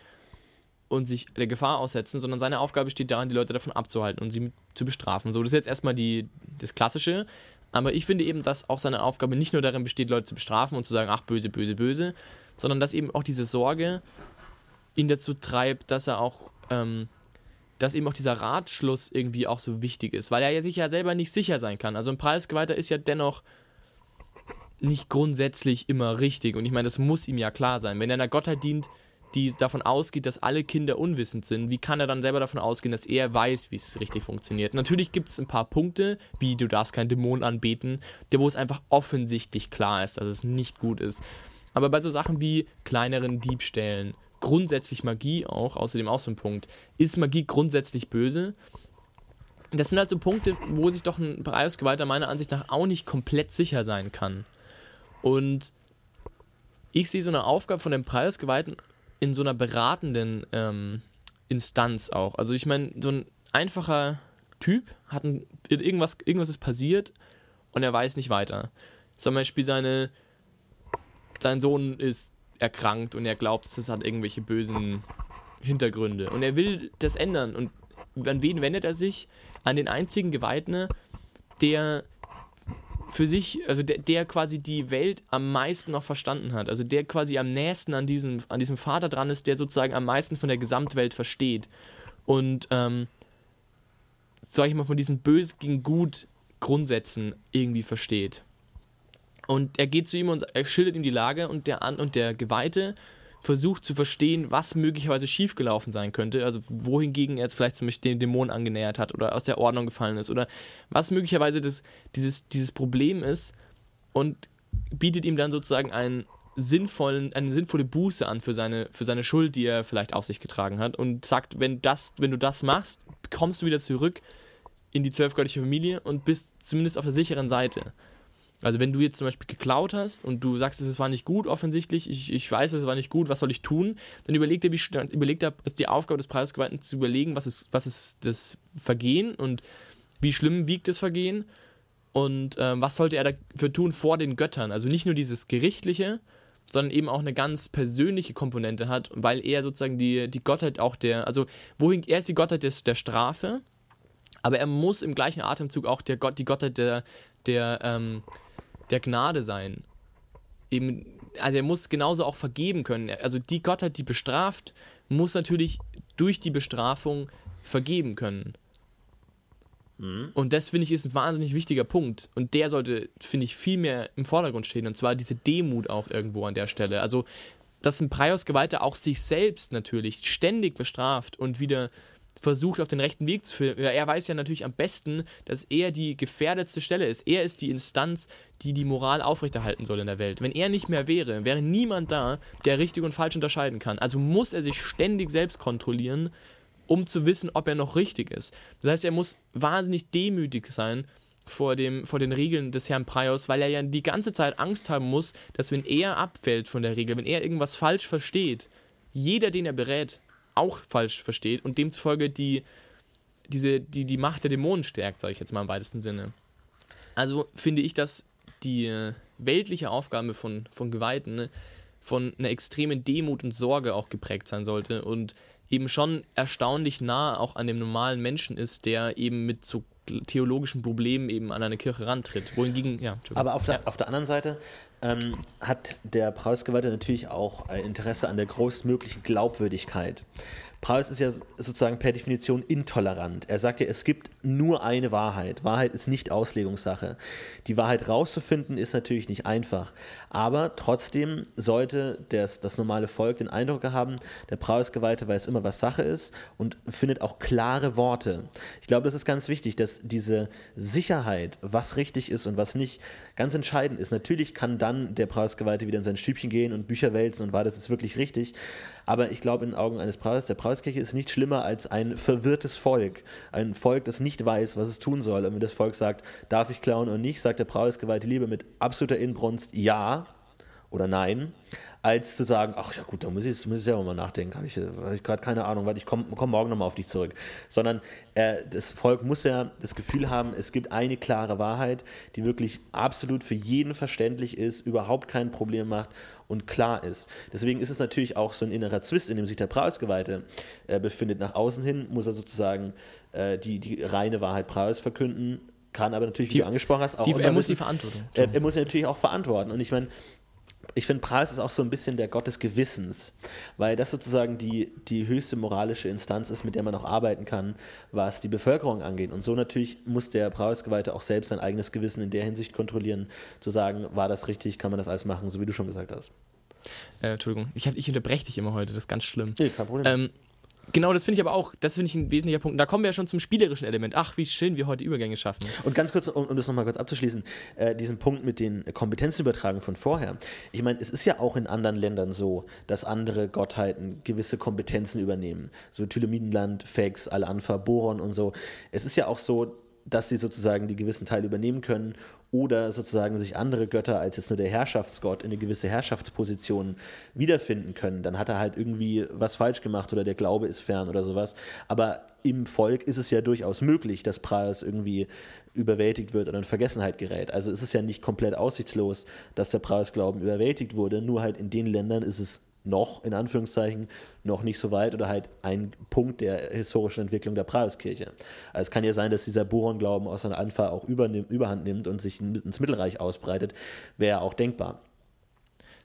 und sich der Gefahr aussetzen, sondern seine Aufgabe besteht darin, die Leute davon abzuhalten und sie zu bestrafen. So, das ist jetzt erstmal die, das Klassische. Aber ich finde eben, dass auch seine Aufgabe nicht nur darin besteht, Leute zu bestrafen und zu sagen, ach, böse, böse, böse, sondern dass eben auch diese Sorge ihn dazu treibt, dass er auch, ähm, dass eben auch dieser Ratschluss irgendwie auch so wichtig ist, weil er ja sich ja selber nicht sicher sein kann. Also ein Preisgeweihter ist ja dennoch nicht grundsätzlich immer richtig. Und ich meine, das muss ihm ja klar sein. Wenn er einer Gottheit dient, die davon ausgeht, dass alle Kinder unwissend sind, wie kann er dann selber davon ausgehen, dass er weiß, wie es richtig funktioniert? Natürlich gibt es ein paar Punkte, wie du darfst keinen Dämon anbeten, wo es einfach offensichtlich klar ist, dass es nicht gut ist. Aber bei so Sachen wie kleineren Diebstählen, grundsätzlich Magie auch, außerdem auch so ein Punkt, ist Magie grundsätzlich böse? Das sind halt so Punkte, wo sich doch ein Bereichsgeweihter meiner Ansicht nach auch nicht komplett sicher sein kann. Und ich sehe so eine Aufgabe von dem Preisgeweihten in so einer beratenden ähm, Instanz auch. Also ich meine, so ein einfacher Typ hat ein, irgendwas, irgendwas ist passiert und er weiß nicht weiter. Zum Beispiel seine, sein Sohn ist erkrankt und er glaubt, es hat irgendwelche bösen Hintergründe. Und er will das ändern. Und an wen wendet er sich? An den einzigen Geweihten, der für sich, also der, der quasi die Welt am meisten noch verstanden hat, also der quasi am nächsten an diesem, an diesem Vater dran ist, der sozusagen am meisten von der Gesamtwelt versteht. Und, ähm, sag ich mal, von diesen Böse gegen Gut Grundsätzen irgendwie versteht. Und er geht zu ihm und er schildert ihm die Lage und der, und der Geweihte versucht zu verstehen, was möglicherweise schiefgelaufen sein könnte, also wohingegen er jetzt vielleicht zum Beispiel den Dämon angenähert hat oder aus der Ordnung gefallen ist oder was möglicherweise das, dieses, dieses Problem ist und bietet ihm dann sozusagen einen sinnvollen, eine sinnvolle Buße an für seine, für seine Schuld, die er vielleicht auf sich getragen hat und sagt, wenn, das, wenn du das machst, kommst du wieder zurück in die zwölfgöttliche Familie und bist zumindest auf der sicheren Seite. Also wenn du jetzt zum Beispiel geklaut hast und du sagst, es war nicht gut offensichtlich, ich, ich weiß, es war nicht gut, was soll ich tun? Dann überlegt er, wie überlegt er, ist die Aufgabe des Preisgeweihten zu überlegen, was ist, was ist das Vergehen und wie schlimm wiegt das Vergehen und äh, was sollte er dafür tun vor den Göttern? Also nicht nur dieses Gerichtliche, sondern eben auch eine ganz persönliche Komponente hat, weil er sozusagen die, die Gottheit auch der, also wohin, er ist die Gottheit des, der Strafe, aber er muss im gleichen Atemzug auch der Gott, die Gottheit der, der, ähm, der Gnade sein. Eben, also er muss genauso auch vergeben können. Also die Gottheit, die bestraft, muss natürlich durch die Bestrafung vergeben können. Mhm. Und das finde ich ist ein wahnsinnig wichtiger Punkt. Und der sollte, finde ich, viel mehr im Vordergrund stehen. Und zwar diese Demut auch irgendwo an der Stelle. Also, dass ein Preisgeweihter auch sich selbst natürlich ständig bestraft und wieder versucht, auf den rechten Weg zu führen. Er weiß ja natürlich am besten, dass er die gefährdetste Stelle ist. Er ist die Instanz, die die Moral aufrechterhalten soll in der Welt. Wenn er nicht mehr wäre, wäre niemand da, der richtig und falsch unterscheiden kann. Also muss er sich ständig selbst kontrollieren um zu wissen, ob er noch richtig ist. Das heißt, er muss wahnsinnig demütig sein vor, dem, vor den Regeln des Herrn Praios, weil er ja die ganze Zeit Angst haben muss, dass wenn er abfällt von der Regel, wenn er irgendwas falsch versteht, jeder, den er berät, auch falsch versteht und demzufolge die, diese, die, die Macht der Dämonen stärkt, sage ich jetzt mal im weitesten Sinne. Also finde ich, dass die äh, weltliche Aufgabe von, von Geweihten ne, von einer extremen Demut und Sorge auch geprägt sein sollte und eben schon erstaunlich nah auch an dem normalen Menschen ist, der eben mit so theologischen Problemen eben an eine Kirche rantritt. Wohingegen, ja. Aber auf der, auf der anderen Seite ähm, hat der Preisgeweihte natürlich auch ein Interesse an der größtmöglichen Glaubwürdigkeit. Preis ist ja sozusagen per Definition intolerant. Er sagt ja, es gibt nur eine Wahrheit. Wahrheit ist nicht Auslegungssache. Die Wahrheit rauszufinden ist natürlich nicht einfach. Aber trotzdem sollte das, das normale Volk den Eindruck haben, der Preisgeweihte weiß immer, was Sache ist und findet auch klare Worte. Ich glaube, das ist ganz wichtig, dass diese Sicherheit, was richtig ist und was nicht, ganz entscheidend ist. Natürlich kann dann der Preisgeweihte wieder in sein Stübchen gehen und Bücher wälzen und war das jetzt wirklich richtig. Aber ich glaube, in den Augen eines Preises, der Preiskirche ist nicht schlimmer als ein verwirrtes Volk. Ein Volk, das nicht weiß, was es tun soll. Und wenn das Volk sagt, darf ich klauen oder nicht, sagt der Preisgeweihte Liebe mit absoluter Inbrunst ja oder nein als zu sagen, ach ja gut, da muss ich, muss ich selber mal nachdenken, habe ich, hab ich gerade keine Ahnung, weil ich komme komm morgen nochmal auf dich zurück. Sondern äh, das Volk muss ja das Gefühl haben, es gibt eine klare Wahrheit, die wirklich absolut für jeden verständlich ist, überhaupt kein Problem macht und klar ist. Deswegen ist es natürlich auch so ein innerer Zwist, in dem sich der Preisgeweihte äh, befindet. Nach außen hin muss er sozusagen äh, die, die reine Wahrheit Preis verkünden, kann aber natürlich, wie die, du angesprochen hast, auch die, er muss die Verantwortung. Er, er muss natürlich auch verantworten. Und ich meine, ich finde, Preis ist auch so ein bisschen der Gott des Gewissens, weil das sozusagen die, die höchste moralische Instanz ist, mit der man auch arbeiten kann, was die Bevölkerung angeht. Und so natürlich muss der Preisgeweihte auch selbst sein eigenes Gewissen in der Hinsicht kontrollieren, zu sagen, war das richtig, kann man das alles machen, so wie du schon gesagt hast. Äh, Entschuldigung, ich, hab, ich unterbreche dich immer heute, das ist ganz schlimm. Nee, kein Problem. Ähm, Genau, das finde ich aber auch, das finde ich ein wesentlicher Punkt. Da kommen wir ja schon zum spielerischen Element. Ach, wie schön wir heute Übergänge schaffen. Und ganz kurz, um, um das nochmal kurz abzuschließen, äh, diesen Punkt mit den Kompetenzenübertragungen von vorher. Ich meine, es ist ja auch in anderen Ländern so, dass andere Gottheiten gewisse Kompetenzen übernehmen. So Thylemidenland, Fex, Al-Anfa, Boron und so. Es ist ja auch so, dass sie sozusagen die gewissen Teile übernehmen können oder sozusagen sich andere Götter als jetzt nur der Herrschaftsgott in eine gewisse Herrschaftsposition wiederfinden können, dann hat er halt irgendwie was falsch gemacht oder der Glaube ist fern oder sowas. Aber im Volk ist es ja durchaus möglich, dass Praes irgendwie überwältigt wird oder in Vergessenheit gerät. Also es ist ja nicht komplett aussichtslos, dass der Praes-Glauben überwältigt wurde, nur halt in den Ländern ist es noch, in Anführungszeichen, noch nicht so weit oder halt ein Punkt der historischen Entwicklung der Praguskirche. Also es kann ja sein, dass dieser Boron-Glauben aus seiner Anfang auch überhand nimmt und sich ins Mittelreich ausbreitet, wäre auch denkbar.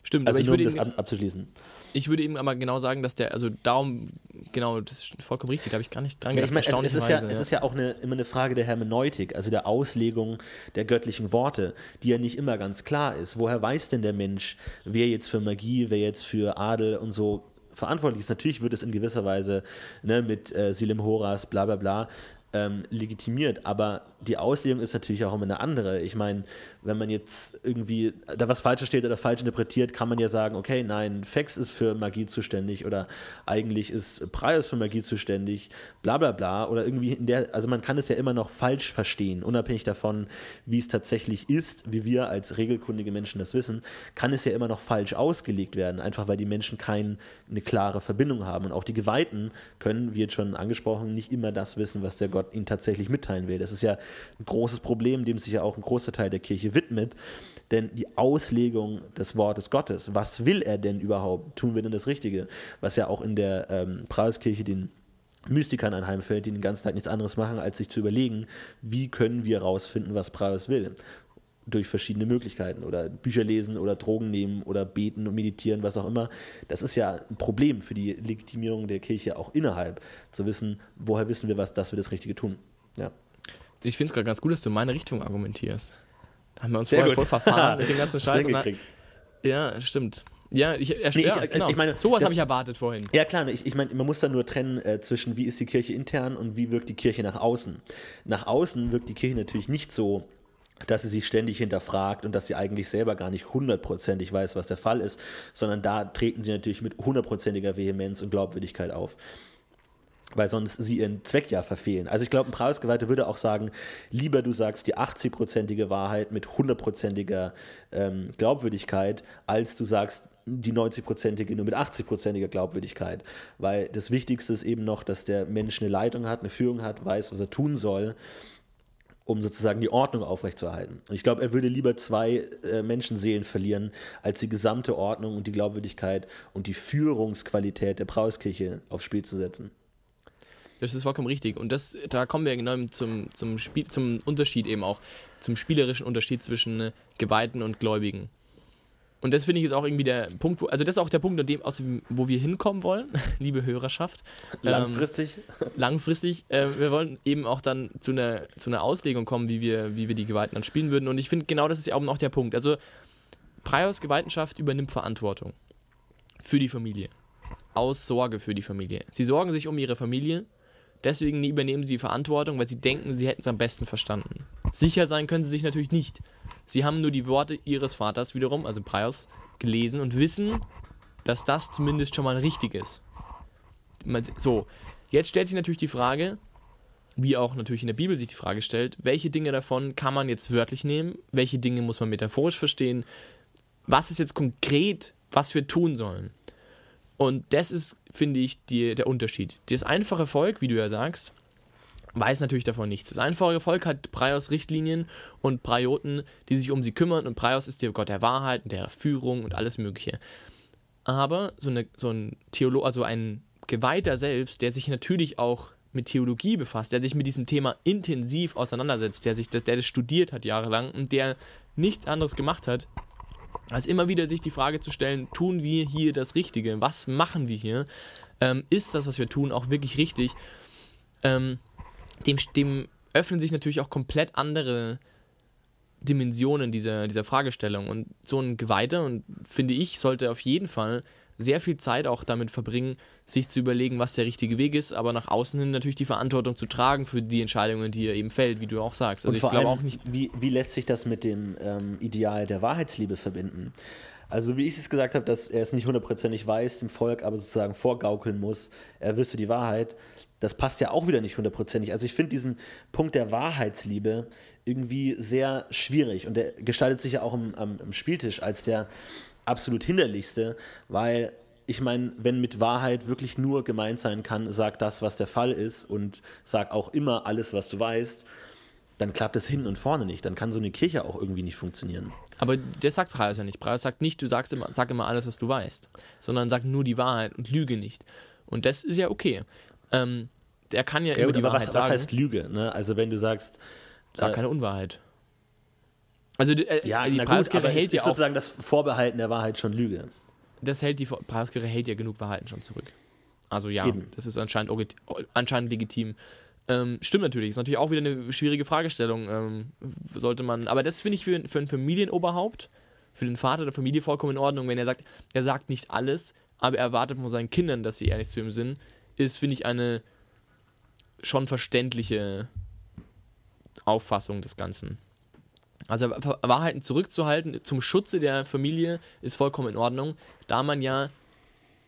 Stimmt, also aber ich nur, würde um das abzuschließen. Ich würde eben aber genau sagen, dass der, also darum, genau, das ist vollkommen richtig, da habe ich gar nicht dran gedacht. Ja, ich meine, es, es, ist ja, ja, es ist ja auch eine, immer eine Frage der Hermeneutik, also der Auslegung der göttlichen Worte, die ja nicht immer ganz klar ist. Woher weiß denn der Mensch, wer jetzt für Magie, wer jetzt für Adel und so verantwortlich ist? Natürlich wird es in gewisser Weise ne, mit äh, Silim Horas, bla bla bla, ähm, legitimiert, aber die Auslegung ist natürlich auch immer eine andere. Ich meine, wenn man jetzt irgendwie da was Falsches steht oder falsch interpretiert, kann man ja sagen, okay, nein, Fex ist für Magie zuständig oder eigentlich ist Preis für Magie zuständig, bla bla bla. Oder irgendwie in der, also man kann es ja immer noch falsch verstehen, unabhängig davon, wie es tatsächlich ist, wie wir als regelkundige Menschen das wissen, kann es ja immer noch falsch ausgelegt werden, einfach weil die Menschen keine klare Verbindung haben. Und auch die Geweihten können, wie jetzt schon angesprochen, nicht immer das wissen, was der Gott ihnen tatsächlich mitteilen will. Das ist ja ein großes Problem, dem sich ja auch ein großer Teil der Kirche widmet. Denn die Auslegung des Wortes Gottes, was will er denn überhaupt? Tun wir denn das Richtige? Was ja auch in der ähm, Preiskirche den Mystikern anheimfällt, die den ganzen Tag nichts anderes machen, als sich zu überlegen, wie können wir herausfinden, was Praus will durch verschiedene Möglichkeiten oder Bücher lesen oder Drogen nehmen oder beten und meditieren, was auch immer. Das ist ja ein Problem für die Legitimierung der Kirche auch innerhalb, zu wissen, woher wissen wir was, dass wir das Richtige tun. Ja. Ich finde es gerade ganz gut, dass du in meine Richtung argumentierst. Da haben wir uns Sehr vorher voll verfahren mit dem ganzen Scheiß. ja, stimmt. Ja, ich, nee, ich, ja, genau. ich meine, sowas habe ich erwartet vorhin. Ja, klar, ich, ich meine, man muss da nur trennen äh, zwischen, wie ist die Kirche intern und wie wirkt die Kirche nach außen. Nach außen wirkt die Kirche natürlich nicht so dass sie sich ständig hinterfragt und dass sie eigentlich selber gar nicht hundertprozentig weiß, was der Fall ist, sondern da treten sie natürlich mit hundertprozentiger Vehemenz und Glaubwürdigkeit auf. Weil sonst sie ihren Zweck ja verfehlen. Also ich glaube, ein Preisgeweihter würde auch sagen, lieber du sagst die 80-prozentige Wahrheit mit hundertprozentiger ähm, Glaubwürdigkeit, als du sagst die 90-prozentige nur mit 80-prozentiger Glaubwürdigkeit. Weil das Wichtigste ist eben noch, dass der Mensch eine Leitung hat, eine Führung hat, weiß, was er tun soll um sozusagen die Ordnung aufrechtzuerhalten. Und ich glaube, er würde lieber zwei äh, Menschenseelen verlieren, als die gesamte Ordnung und die Glaubwürdigkeit und die Führungsqualität der Brauskirche aufs Spiel zu setzen. Das ist vollkommen richtig. Und das, da kommen wir genau zum, zum, Spiel, zum Unterschied eben auch, zum spielerischen Unterschied zwischen äh, Geweihten und Gläubigen. Und das finde ich ist auch irgendwie der Punkt, wo, also das ist auch der Punkt, an dem, aus, wo wir hinkommen wollen, liebe Hörerschaft. Langfristig. Ähm, langfristig. Äh, wir wollen eben auch dann zu einer, zu einer Auslegung kommen, wie wir, wie wir die Geweihten dann spielen würden. Und ich finde, genau das ist ja auch der Punkt. Also, Prios Geweihtenschaft übernimmt Verantwortung für die Familie. Aus Sorge für die Familie. Sie sorgen sich um ihre Familie. Deswegen übernehmen sie Verantwortung, weil sie denken, sie hätten es am besten verstanden. Sicher sein können sie sich natürlich nicht. Sie haben nur die Worte ihres Vaters wiederum, also Prios, gelesen und wissen, dass das zumindest schon mal richtig ist. So, jetzt stellt sich natürlich die Frage, wie auch natürlich in der Bibel sich die Frage stellt, welche Dinge davon kann man jetzt wörtlich nehmen, welche Dinge muss man metaphorisch verstehen, was ist jetzt konkret, was wir tun sollen. Und das ist, finde ich, die, der Unterschied. Das einfache Volk, wie du ja sagst, weiß natürlich davon nichts. Das einfache Volk hat Praios Richtlinien und Praioten, die sich um sie kümmern und Praios ist der Gott der Wahrheit und der Führung und alles Mögliche. Aber so, eine, so ein Theolog, also ein Geweihter selbst, der sich natürlich auch mit Theologie befasst, der sich mit diesem Thema intensiv auseinandersetzt, der sich das, der das studiert hat jahrelang und der nichts anderes gemacht hat, als immer wieder sich die Frage zu stellen, tun wir hier das Richtige? Was machen wir hier? Ähm, ist das, was wir tun, auch wirklich richtig? Ähm, dem, dem öffnen sich natürlich auch komplett andere Dimensionen dieser, dieser Fragestellung. Und so ein Geweihter, und finde ich, sollte auf jeden Fall sehr viel Zeit auch damit verbringen, sich zu überlegen, was der richtige Weg ist, aber nach außen hin natürlich die Verantwortung zu tragen für die Entscheidungen, die er eben fällt, wie du auch sagst. Also und ich glaube auch nicht. Wie, wie lässt sich das mit dem ähm, Ideal der Wahrheitsliebe verbinden? Also wie ich es gesagt habe, dass er es nicht hundertprozentig weiß, dem Volk aber sozusagen vorgaukeln muss, er wüsste die Wahrheit das passt ja auch wieder nicht hundertprozentig. Also ich finde diesen Punkt der Wahrheitsliebe irgendwie sehr schwierig und der gestaltet sich ja auch am, Spieltisch als der absolut hinderlichste, weil ich meine, wenn mit Wahrheit wirklich nur gemeint sein kann, sag das, was der Fall ist und sag auch immer alles, was du weißt, dann klappt es hinten und vorne nicht. Dann kann so eine Kirche auch irgendwie nicht funktionieren. Aber das sagt Preis ja nicht. Preis sagt nicht, du sagst immer, sag immer alles, was du weißt, sondern sag nur die Wahrheit und lüge nicht. Und das ist ja okay. Ähm, der kann ja, ja immer die Wahrheit was, sagen. Was heißt Lüge? Ne? Also wenn du sagst... Sag äh, keine Unwahrheit. Also äh, ja, die Preiskirche hält ja auch... sozusagen das Vorbehalten der Wahrheit schon Lüge. Das hält die Preiskirche hält ja genug Wahrheiten schon zurück. Also ja, Eben. das ist anscheinend, anscheinend legitim. Ähm, stimmt natürlich, ist natürlich auch wieder eine schwierige Fragestellung. Ähm, sollte man, aber das finde ich für, für ein Familienoberhaupt, für den Vater der Familie vollkommen in Ordnung, wenn er sagt, er sagt nicht alles, aber er erwartet von seinen Kindern, dass sie ehrlich zu ihm sind, ist, finde ich, eine schon verständliche Auffassung des Ganzen. Also Wahrheiten zurückzuhalten zum Schutze der Familie ist vollkommen in Ordnung, da man ja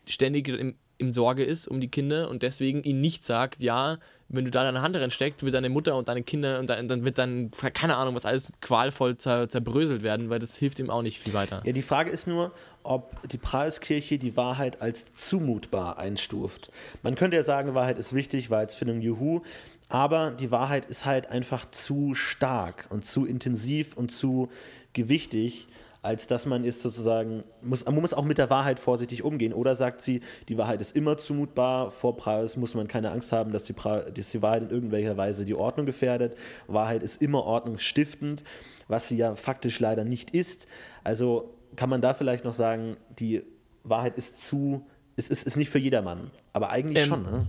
ständig im, im Sorge ist um die Kinder und deswegen ihnen nicht sagt, ja, wenn du da deine Hand reinsteckst, wird deine Mutter und deine Kinder und dann, wird dann, keine Ahnung, was alles qualvoll zer, zerbröselt werden, weil das hilft ihm auch nicht viel weiter. Ja, die Frage ist nur, ob die Preiskirche die Wahrheit als zumutbar einstuft. Man könnte ja sagen, Wahrheit ist wichtig, Wahrheitsfindung, juhu, aber die Wahrheit ist halt einfach zu stark und zu intensiv und zu gewichtig, als dass man ist sozusagen, muss, man muss auch mit der Wahrheit vorsichtig umgehen. Oder sagt sie, die Wahrheit ist immer zumutbar, vor Preis muss man keine Angst haben, dass die, dass die Wahrheit in irgendwelcher Weise die Ordnung gefährdet. Wahrheit ist immer ordnungsstiftend, was sie ja faktisch leider nicht ist. Also kann man da vielleicht noch sagen, die Wahrheit ist zu, ist, ist, ist nicht für jedermann, aber eigentlich ähm, schon. Ne?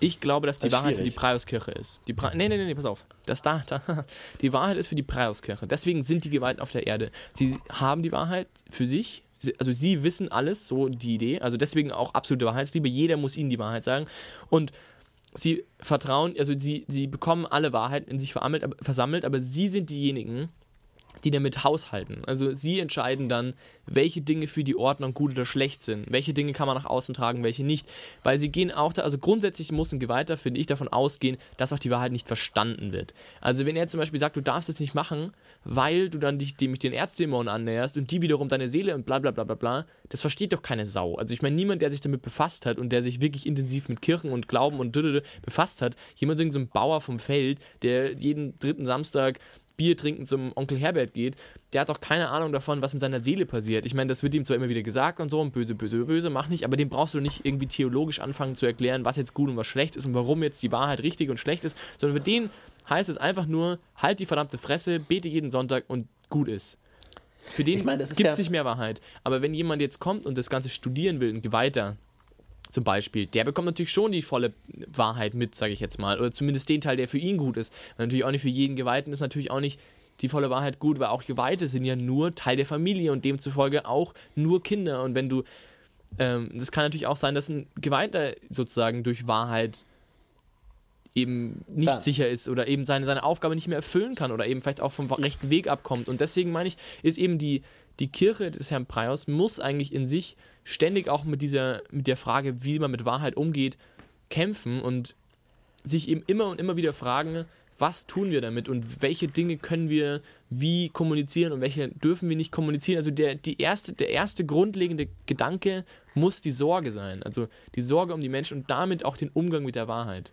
Ich glaube, dass die das Wahrheit für die Preiskirche ist. Die Pre nee, nee, nee, pass auf. Das da, da. Die Wahrheit ist für die Preiskirche. Deswegen sind die Geweihten auf der Erde. Sie haben die Wahrheit für sich. Also sie wissen alles, so die Idee. Also deswegen auch absolute Wahrheitsliebe. Jeder muss ihnen die Wahrheit sagen. Und sie vertrauen, also sie, sie bekommen alle Wahrheiten in sich versammelt, aber sie sind diejenigen, die damit haushalten. Also sie entscheiden dann, welche Dinge für die Ordnung gut oder schlecht sind, welche Dinge kann man nach außen tragen, welche nicht. Weil sie gehen auch da, also grundsätzlich muss ein Geweihter, finde ich, davon ausgehen, dass auch die Wahrheit nicht verstanden wird. Also wenn er zum Beispiel sagt, du darfst es nicht machen, weil du dann dich dem, den Erzdämonen annäherst und die wiederum deine Seele und bla bla bla bla bla, das versteht doch keine Sau. Also ich meine, niemand, der sich damit befasst hat und der sich wirklich intensiv mit Kirchen und Glauben und befasst hat, jemand so ein Bauer vom Feld, der jeden dritten Samstag Bier trinken zum Onkel Herbert geht, der hat doch keine Ahnung davon, was mit seiner Seele passiert. Ich meine, das wird ihm zwar immer wieder gesagt und so, und böse, böse, böse, mach nicht, aber dem brauchst du nicht irgendwie theologisch anfangen zu erklären, was jetzt gut und was schlecht ist und warum jetzt die Wahrheit richtig und schlecht ist, sondern für den heißt es einfach nur, halt die verdammte Fresse, bete jeden Sonntag und gut ist. Für den ich mein, gibt es ja nicht mehr Wahrheit. Aber wenn jemand jetzt kommt und das Ganze studieren will, ein Geweihter, zum Beispiel, der bekommt natürlich schon die volle Wahrheit mit, sage ich jetzt mal. Oder zumindest den Teil, der für ihn gut ist. Weil natürlich auch nicht für jeden Geweihten ist natürlich auch nicht die volle Wahrheit gut, weil auch Geweihte sind ja nur Teil der Familie und demzufolge auch nur Kinder. Und wenn du, ähm, das kann natürlich auch sein, dass ein Geweihter sozusagen durch Wahrheit eben nicht Klar. sicher ist oder eben seine, seine Aufgabe nicht mehr erfüllen kann oder eben vielleicht auch vom rechten Weg abkommt. Und deswegen meine ich, ist eben die, die Kirche des Herrn Praios muss eigentlich in sich ständig auch mit dieser, mit der Frage, wie man mit Wahrheit umgeht, kämpfen und sich eben immer und immer wieder fragen, was tun wir damit und welche Dinge können wir wie kommunizieren und welche dürfen wir nicht kommunizieren. Also der, die erste, der erste grundlegende Gedanke muss die Sorge sein. Also die Sorge um die Menschen und damit auch den Umgang mit der Wahrheit.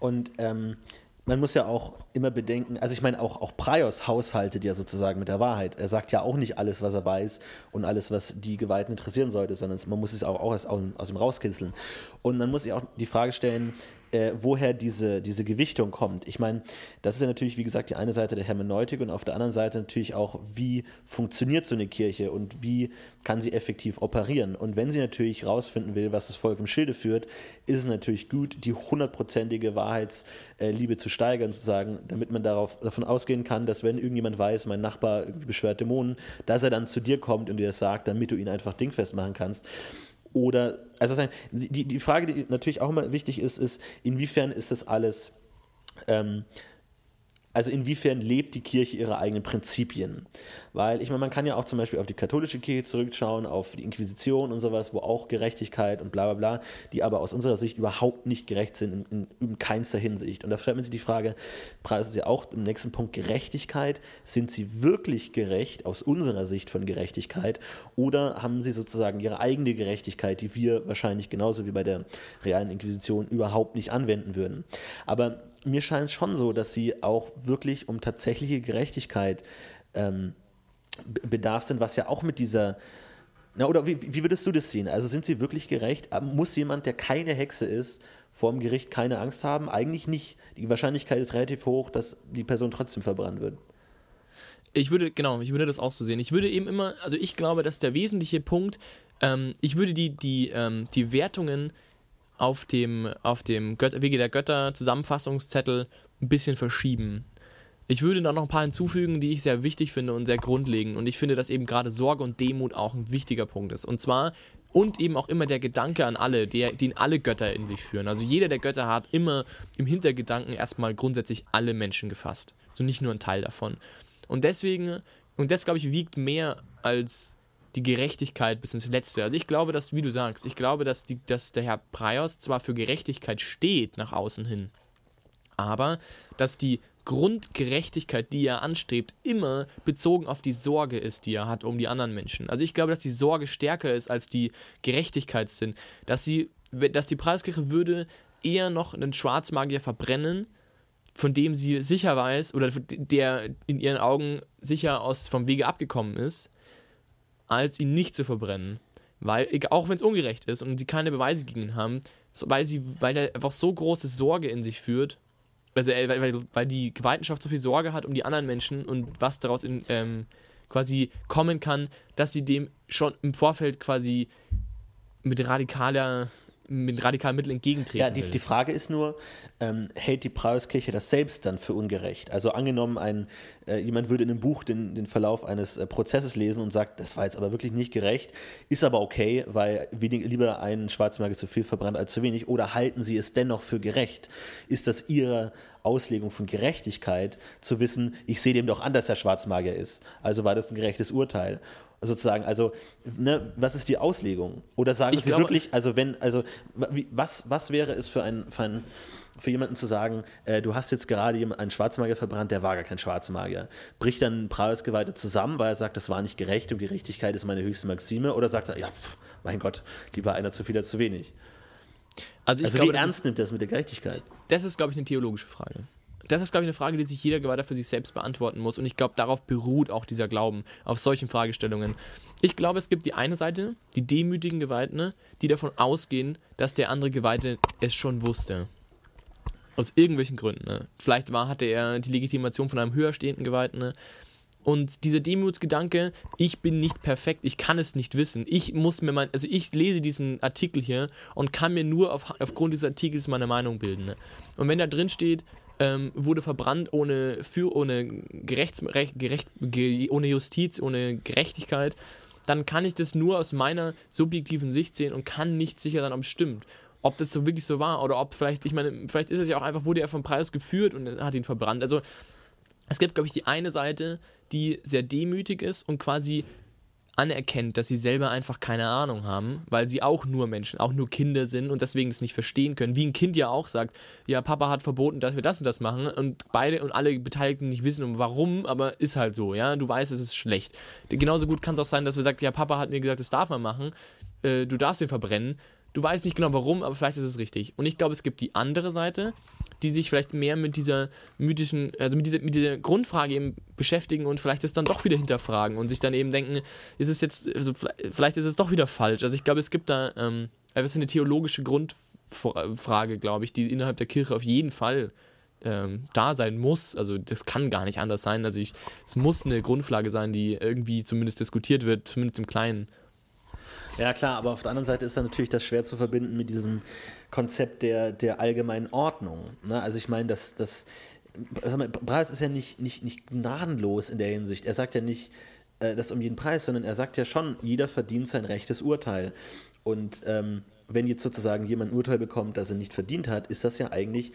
Und ähm, man muss ja auch immer bedenken, also ich meine, auch, auch Praios haushaltet ja sozusagen mit der Wahrheit. Er sagt ja auch nicht alles, was er weiß und alles, was die Geweihten interessieren sollte, sondern man muss es auch, auch aus, aus ihm rauskitzeln. Und man muss sich auch die Frage stellen, äh, woher diese, diese Gewichtung kommt. Ich meine, das ist ja natürlich, wie gesagt, die eine Seite der Hermeneutik und auf der anderen Seite natürlich auch, wie funktioniert so eine Kirche und wie kann sie effektiv operieren. Und wenn sie natürlich rausfinden will, was das Volk im Schilde führt, ist es natürlich gut, die hundertprozentige Wahrheitsliebe zu steigern, zu sagen, damit man darauf, davon ausgehen kann, dass wenn irgendjemand weiß, mein Nachbar beschwert Dämonen, dass er dann zu dir kommt und dir das sagt, damit du ihn einfach dingfest machen kannst. Oder, also die, die Frage, die natürlich auch immer wichtig ist, ist, inwiefern ist das alles ähm, also inwiefern lebt die Kirche ihre eigenen Prinzipien? Weil ich meine, man kann ja auch zum Beispiel auf die katholische Kirche zurückschauen, auf die Inquisition und sowas, wo auch Gerechtigkeit und bla bla bla, die aber aus unserer Sicht überhaupt nicht gerecht sind, in, in, in keinster Hinsicht. Und da stellt man sich die Frage, preisen sie auch im nächsten Punkt Gerechtigkeit? Sind sie wirklich gerecht aus unserer Sicht von Gerechtigkeit? Oder haben sie sozusagen ihre eigene Gerechtigkeit, die wir wahrscheinlich genauso wie bei der realen Inquisition überhaupt nicht anwenden würden? Aber mir scheint es schon so, dass sie auch wirklich um tatsächliche Gerechtigkeit ähm, bedarf sind, was ja auch mit dieser na, oder wie, wie, würdest du das sehen? Also sind sie wirklich gerecht? Ähm, muss jemand, der keine Hexe ist, vor dem Gericht keine Angst haben? Eigentlich nicht. Die Wahrscheinlichkeit ist relativ hoch, dass die Person trotzdem verbrannt wird. Ich würde, genau, ich würde das auch so sehen. Ich würde eben immer, also ich glaube, dass der wesentliche Punkt, ähm, ich würde die, die, ähm, die Wertungen auf dem, auf dem Göt Wege der Götter Zusammenfassungszettel ein bisschen verschieben. Ich würde da noch ein paar hinzufügen, die ich sehr wichtig finde und sehr grundlegend. Und ich finde, dass eben gerade Sorge und Demut auch ein wichtiger Punkt ist. Und zwar und eben auch immer der Gedanke an alle, der, den alle Götter in sich führen. Also jeder der Götter hat immer im Hintergedanken erstmal grundsätzlich alle Menschen gefasst. So nicht nur ein Teil davon. Und deswegen, und das glaube ich, wiegt mehr als die Gerechtigkeit bis ins Letzte. Also ich glaube, dass, wie du sagst, ich glaube, dass, die, dass der Herr Praios zwar für Gerechtigkeit steht nach außen hin, aber dass die Grundgerechtigkeit, die er anstrebt, immer bezogen auf die Sorge ist, die er hat um die anderen Menschen. Also ich glaube, dass die Sorge stärker ist als die Gerechtigkeitssinn. Dass, sie, dass die Preiskirche würde eher noch einen Schwarzmagier verbrennen, von dem sie sicher weiß, oder der in ihren Augen sicher aus vom Wege abgekommen ist, als ihn nicht zu verbrennen. Weil, auch wenn es ungerecht ist und sie keine Beweise gegen ihn haben, weil, sie, weil er einfach so große Sorge in sich führt, also äh, weil, weil die Gewaltenschaft so viel Sorge hat um die anderen Menschen und was daraus in, ähm, quasi kommen kann, dass sie dem schon im Vorfeld quasi mit radikaler mit radikalen Mitteln entgegentreten. Ja, die, die Frage ist nur, ähm, hält die Preußkirche das selbst dann für ungerecht? Also angenommen, ein, äh, jemand würde in einem Buch den, den Verlauf eines äh, Prozesses lesen und sagt, das war jetzt aber wirklich nicht gerecht, ist aber okay, weil wenig, lieber ein Schwarzmarke zu viel verbrannt als zu wenig, oder halten sie es dennoch für gerecht? Ist das ihre Auslegung von Gerechtigkeit, zu wissen, ich sehe dem doch an, dass er Schwarzmagier ist, also war das ein gerechtes Urteil? Sozusagen, also ne, was ist die Auslegung? Oder sagen ich Sie glaube, wirklich, also wenn, also was, was wäre es für ein, für ein für jemanden zu sagen, äh, du hast jetzt gerade einen Schwarzmagier verbrannt, der war gar kein Schwarzmagier. Bricht dann Preisgeweihte zusammen, weil er sagt, das war nicht gerecht und Gerechtigkeit ist meine höchste Maxime? Oder sagt er, ja, pff, mein Gott, lieber einer zu viel als zu wenig? Also, also glaube, wie ernst ist, nimmt das mit der Gerechtigkeit? Das ist, glaube ich, eine theologische Frage das ist, glaube ich, eine Frage, die sich jeder Geweihter für sich selbst beantworten muss. Und ich glaube, darauf beruht auch dieser Glauben, auf solchen Fragestellungen. Ich glaube, es gibt die eine Seite, die demütigen Geweihten, die davon ausgehen, dass der andere Geweihte es schon wusste. Aus irgendwelchen Gründen. Ne? Vielleicht war, hatte er die Legitimation von einem höher stehenden Geweihten. Ne? Und dieser Demutsgedanke, ich bin nicht perfekt, ich kann es nicht wissen. Ich muss mir mein, also ich lese diesen Artikel hier und kann mir nur auf, aufgrund dieses Artikels meine Meinung bilden. Ne? Und wenn da drin steht, ähm, wurde verbrannt ohne, für, ohne, Gerechts, gerecht, ge, ohne Justiz, ohne Gerechtigkeit, dann kann ich das nur aus meiner subjektiven Sicht sehen und kann nicht sicher sein, ob es stimmt. Ob das so wirklich so war oder ob vielleicht, ich meine, vielleicht ist es ja auch einfach, wurde er vom Preis geführt und hat ihn verbrannt. Also es gibt, glaube ich, die eine Seite, die sehr demütig ist und quasi anerkennt, dass sie selber einfach keine Ahnung haben, weil sie auch nur Menschen, auch nur Kinder sind und deswegen das nicht verstehen können. Wie ein Kind ja auch sagt, ja, Papa hat verboten, dass wir das und das machen und beide und alle Beteiligten nicht wissen, warum, aber ist halt so, ja, du weißt, es ist schlecht. Genauso gut kann es auch sein, dass wir sagen, ja, Papa hat mir gesagt, das darf man machen, äh, du darfst ihn verbrennen. Du weißt nicht genau warum, aber vielleicht ist es richtig. Und ich glaube, es gibt die andere Seite, die sich vielleicht mehr mit dieser mythischen, also mit dieser, mit dieser Grundfrage eben beschäftigen und vielleicht es dann doch wieder hinterfragen und sich dann eben denken, ist es jetzt, also vielleicht ist es doch wieder falsch. Also ich glaube, es gibt da ähm, ist eine theologische Grundfrage, glaube ich, die innerhalb der Kirche auf jeden Fall ähm, da sein muss. Also das kann gar nicht anders sein. Also ich, es muss eine Grundfrage sein, die irgendwie zumindest diskutiert wird, zumindest im Kleinen. Ja, klar, aber auf der anderen Seite ist dann natürlich das schwer zu verbinden mit diesem Konzept der, der allgemeinen Ordnung. Ne? Also ich meine, dass das Preis ist ja nicht, nicht, nicht gnadenlos in der Hinsicht. Er sagt ja nicht, äh, das um jeden Preis, sondern er sagt ja schon, jeder verdient sein rechtes Urteil. Und ähm, wenn jetzt sozusagen jemand ein Urteil bekommt, das er nicht verdient hat, ist das ja eigentlich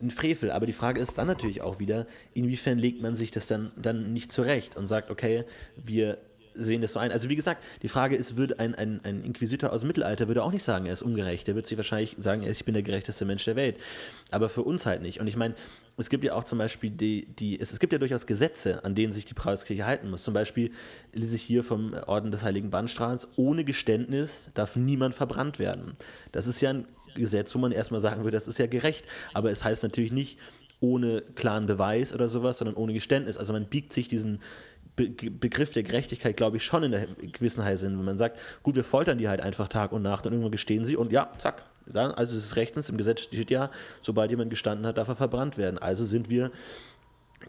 ein Frevel. Aber die Frage ist dann natürlich auch wieder, inwiefern legt man sich das dann, dann nicht zurecht und sagt, okay, wir sehen das so ein. Also wie gesagt, die Frage ist, würde ein, ein, ein Inquisitor aus dem Mittelalter würde auch nicht sagen, er ist ungerecht. Der würde sich wahrscheinlich sagen, ich bin der gerechteste Mensch der Welt. Aber für uns halt nicht. Und ich meine, es gibt ja auch zum Beispiel die, die es, es gibt ja durchaus Gesetze, an denen sich die Paulskirche halten muss. Zum Beispiel lese ich hier vom Orden des Heiligen Bandstrahls, ohne Geständnis darf niemand verbrannt werden. Das ist ja ein Gesetz, wo man erstmal sagen würde, das ist ja gerecht. Aber es heißt natürlich nicht, ohne klaren Beweis oder sowas, sondern ohne Geständnis. Also man biegt sich diesen Be Begriff der Gerechtigkeit, glaube ich, schon in der gewissen Weise hin. Wenn man sagt, gut, wir foltern die halt einfach Tag und Nacht und irgendwann gestehen sie und ja, zack. Dann, also es ist rechtens, im Gesetz steht ja, sobald jemand gestanden hat, darf er verbrannt werden. Also sind wir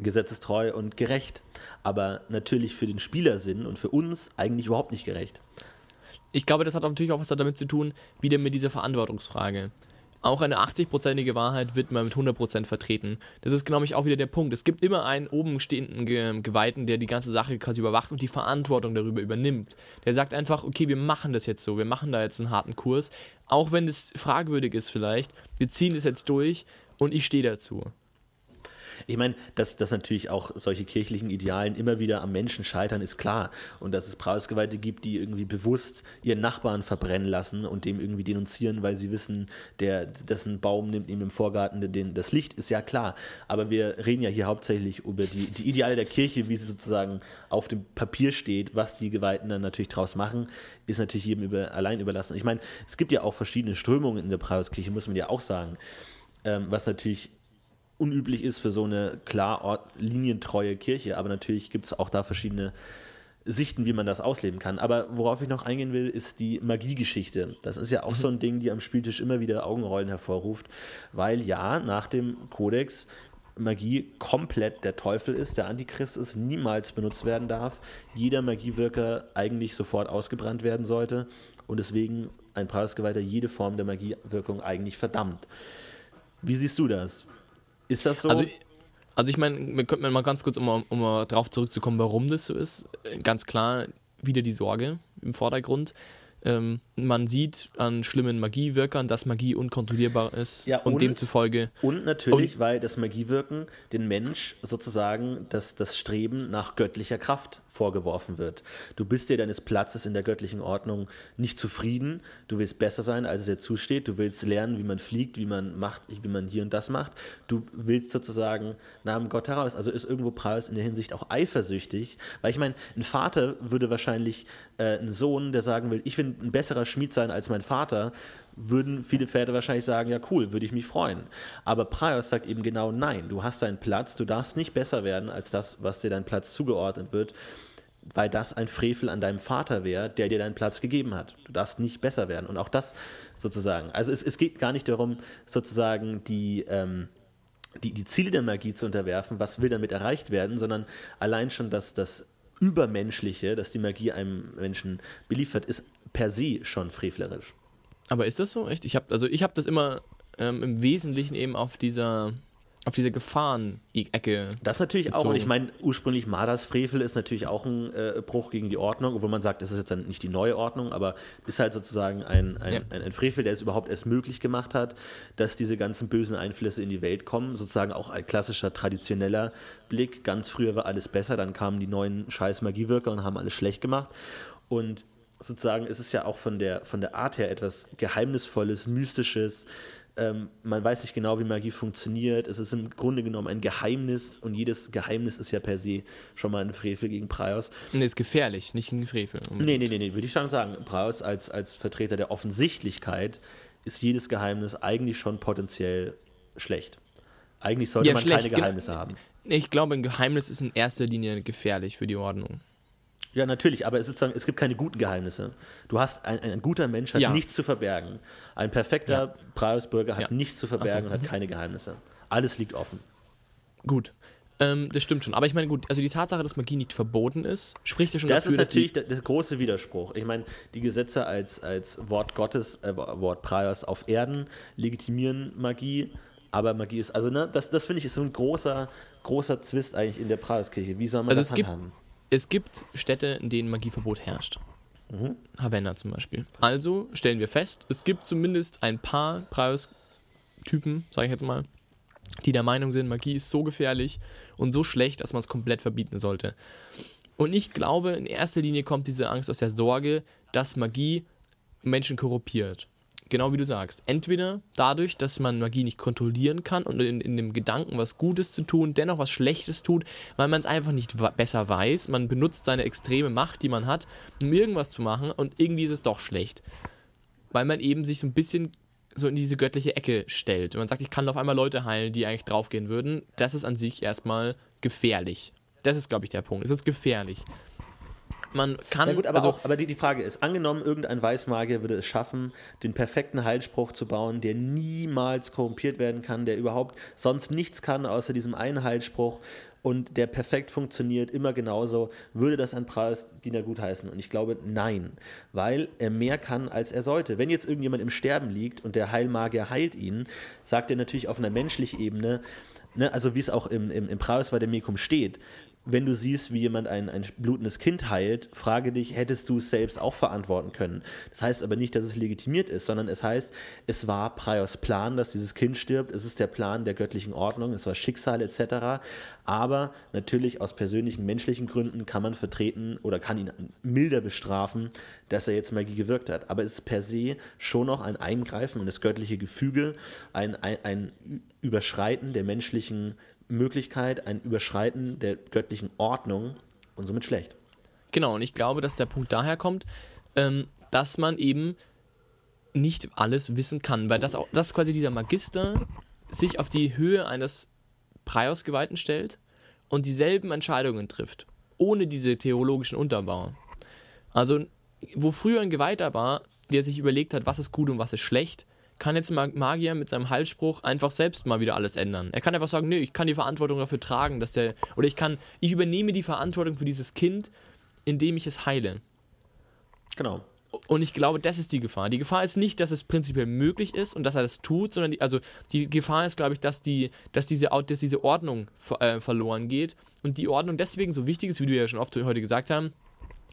gesetzestreu und gerecht. Aber natürlich für den Spielersinn und für uns eigentlich überhaupt nicht gerecht. Ich glaube, das hat natürlich auch was damit zu tun, wieder mit dieser Verantwortungsfrage. Auch eine 80-prozentige Wahrheit wird man mit 100% vertreten. Das ist, glaube ich, auch wieder der Punkt. Es gibt immer einen oben stehenden Ge Geweihten, der die ganze Sache quasi überwacht und die Verantwortung darüber übernimmt. Der sagt einfach, okay, wir machen das jetzt so, wir machen da jetzt einen harten Kurs, auch wenn es fragwürdig ist vielleicht, wir ziehen das jetzt durch und ich stehe dazu. Ich meine, dass, dass natürlich auch solche kirchlichen Idealen immer wieder am Menschen scheitern, ist klar. Und dass es Brausgeweihte gibt, die irgendwie bewusst ihren Nachbarn verbrennen lassen und dem irgendwie denunzieren, weil sie wissen, der, dessen Baum nimmt ihm im Vorgarten den, das Licht, ist ja klar. Aber wir reden ja hier hauptsächlich über die, die Ideale der Kirche, wie sie sozusagen auf dem Papier steht, was die Geweihten dann natürlich draus machen, ist natürlich jedem über, allein überlassen. Ich meine, es gibt ja auch verschiedene Strömungen in der Brauskirche, muss man ja auch sagen. Ähm, was natürlich unüblich ist für so eine klar linientreue Kirche. Aber natürlich gibt es auch da verschiedene Sichten, wie man das ausleben kann. Aber worauf ich noch eingehen will, ist die Magiegeschichte. Das ist ja auch mhm. so ein Ding, die am Spieltisch immer wieder Augenrollen hervorruft, weil ja, nach dem Kodex Magie komplett der Teufel ist, der Antichrist ist, niemals benutzt werden darf, jeder Magiewirker eigentlich sofort ausgebrannt werden sollte und deswegen ein Preisgeweihter jede Form der Magiewirkung eigentlich verdammt. Wie siehst du das? Ist das so? Also, also ich meine, wir könnten mal ganz kurz, um, um darauf zurückzukommen, warum das so ist. Ganz klar wieder die Sorge im Vordergrund. Ähm, man sieht an schlimmen Magiewirkern, dass Magie unkontrollierbar ist ja, und, und, demzufolge. Und natürlich, und, weil das Magiewirken den Mensch sozusagen das, das Streben nach göttlicher Kraft vorgeworfen wird. Du bist dir deines Platzes in der göttlichen Ordnung nicht zufrieden, du willst besser sein, als es dir zusteht, du willst lernen, wie man fliegt, wie man macht, wie man hier und das macht. Du willst sozusagen Namen Gott heraus. Also ist irgendwo Preis in der Hinsicht auch eifersüchtig, weil ich meine, ein Vater würde wahrscheinlich äh, einen Sohn, der sagen will, ich will ein besserer Schmied sein als mein Vater, würden viele Väter wahrscheinlich sagen, ja cool, würde ich mich freuen. Aber Praios sagt eben genau nein, du hast deinen Platz, du darfst nicht besser werden als das, was dir dein Platz zugeordnet wird weil das ein Frevel an deinem Vater wäre, der dir deinen Platz gegeben hat. Du darfst nicht besser werden. Und auch das sozusagen. Also es, es geht gar nicht darum, sozusagen die, ähm, die, die Ziele der Magie zu unterwerfen, was will damit erreicht werden, sondern allein schon das, das Übermenschliche, das die Magie einem Menschen beliefert, ist per se schon frevlerisch. Aber ist das so echt? Ich habe also ich habe das immer ähm, im Wesentlichen eben auf dieser auf diese Gefahren-Ecke. Das natürlich gezogen. auch. Und ich meine, ursprünglich Madas Frevel ist natürlich auch ein äh, Bruch gegen die Ordnung, obwohl man sagt, das ist jetzt dann nicht die neue Ordnung, aber ist halt sozusagen ein, ein, ja. ein, ein, Frevel, der es überhaupt erst möglich gemacht hat, dass diese ganzen bösen Einflüsse in die Welt kommen. Sozusagen auch ein klassischer, traditioneller Blick. Ganz früher war alles besser, dann kamen die neuen scheiß Magiewirker und haben alles schlecht gemacht. Und sozusagen ist es ja auch von der, von der Art her etwas Geheimnisvolles, Mystisches, ähm, man weiß nicht genau, wie Magie funktioniert. Es ist im Grunde genommen ein Geheimnis und jedes Geheimnis ist ja per se schon mal ein Frevel gegen Praios. Nee, ist gefährlich, nicht ein Frevel. Nee, nee, nee, nee, würde ich schon sagen. Praios als, als Vertreter der Offensichtlichkeit ist jedes Geheimnis eigentlich schon potenziell schlecht. Eigentlich sollte ja, man schlecht. keine Geheimnisse haben. Ich glaube, ein Geheimnis ist in erster Linie gefährlich für die Ordnung. Ja, natürlich, aber es, sozusagen, es gibt keine guten Geheimnisse. Du hast, ein, ein guter Mensch hat ja. nichts zu verbergen. Ein perfekter ja. Preisbürger hat ja. nichts zu verbergen so, und hat mhm. keine Geheimnisse. Alles liegt offen. Gut. Ähm, das stimmt schon. Aber ich meine, gut, also die Tatsache, dass Magie nicht verboten ist, spricht ja schon das dafür, Das ist natürlich der, der, große Widerspruch. Ich meine, die Gesetze als, als Wort Gottes, äh, Wort Praios auf Erden legitimieren Magie, aber Magie ist, also ne, das, das finde ich ist so ein großer, großer Zwist eigentlich in der Praios-Kirche. Wie soll man also das handhaben? Es gibt Städte, in denen Magieverbot herrscht. Mhm. Havanna zum Beispiel. Also stellen wir fest, es gibt zumindest ein paar Preistypen, sage ich jetzt mal, die der Meinung sind, Magie ist so gefährlich und so schlecht, dass man es komplett verbieten sollte. Und ich glaube, in erster Linie kommt diese Angst aus der Sorge, dass Magie Menschen korruptiert genau wie du sagst. Entweder dadurch, dass man Magie nicht kontrollieren kann und in, in dem Gedanken, was Gutes zu tun, dennoch was Schlechtes tut, weil man es einfach nicht besser weiß. Man benutzt seine extreme Macht, die man hat, um irgendwas zu machen und irgendwie ist es doch schlecht. Weil man eben sich so ein bisschen so in diese göttliche Ecke stellt. Und man sagt, ich kann auf einmal Leute heilen, die eigentlich draufgehen würden. Das ist an sich erstmal gefährlich. Das ist, glaube ich, der Punkt. Es ist gefährlich man kann. Ja gut, aber, also, auch, aber die, die Frage ist: Angenommen, irgendein Weißmagier würde es schaffen, den perfekten Heilspruch zu bauen, der niemals korrumpiert werden kann, der überhaupt sonst nichts kann, außer diesem einen Heilspruch, und der perfekt funktioniert, immer genauso, würde das ein Preisdiener gutheißen? Und ich glaube, nein, weil er mehr kann, als er sollte. Wenn jetzt irgendjemand im Sterben liegt und der Heilmagier heilt ihn, sagt er natürlich auf einer menschlichen Ebene, ne, also wie es auch im, im, im Praus Vademecum steht, wenn du siehst, wie jemand ein, ein blutendes Kind heilt, frage dich, hättest du es selbst auch verantworten können? Das heißt aber nicht, dass es legitimiert ist, sondern es heißt, es war Priors Plan, dass dieses Kind stirbt. Es ist der Plan der göttlichen Ordnung, es war Schicksal etc. Aber natürlich aus persönlichen, menschlichen Gründen kann man vertreten oder kann ihn milder bestrafen, dass er jetzt Magie gewirkt hat. Aber es ist per se schon noch ein Eingreifen in das göttliche Gefüge, ein, ein, ein Überschreiten der menschlichen Möglichkeit, ein Überschreiten der göttlichen Ordnung und somit schlecht. Genau, und ich glaube, dass der Punkt daher kommt, ähm, dass man eben nicht alles wissen kann, weil das, auch, das quasi dieser Magister sich auf die Höhe eines Priosgeweihten stellt und dieselben Entscheidungen trifft, ohne diese theologischen Unterbau. Also, wo früher ein Geweihter war, der sich überlegt hat, was ist gut und was ist schlecht, kann jetzt Magier mit seinem Heilspruch einfach selbst mal wieder alles ändern. Er kann einfach sagen, nee, ich kann die Verantwortung dafür tragen, dass der, oder ich kann, ich übernehme die Verantwortung für dieses Kind, indem ich es heile. Genau. Und ich glaube, das ist die Gefahr. Die Gefahr ist nicht, dass es prinzipiell möglich ist und dass er das tut, sondern die, also die Gefahr ist, glaube ich, dass, die, dass, diese, dass diese Ordnung äh, verloren geht. Und die Ordnung deswegen so wichtig ist, wie du ja schon oft heute gesagt hast,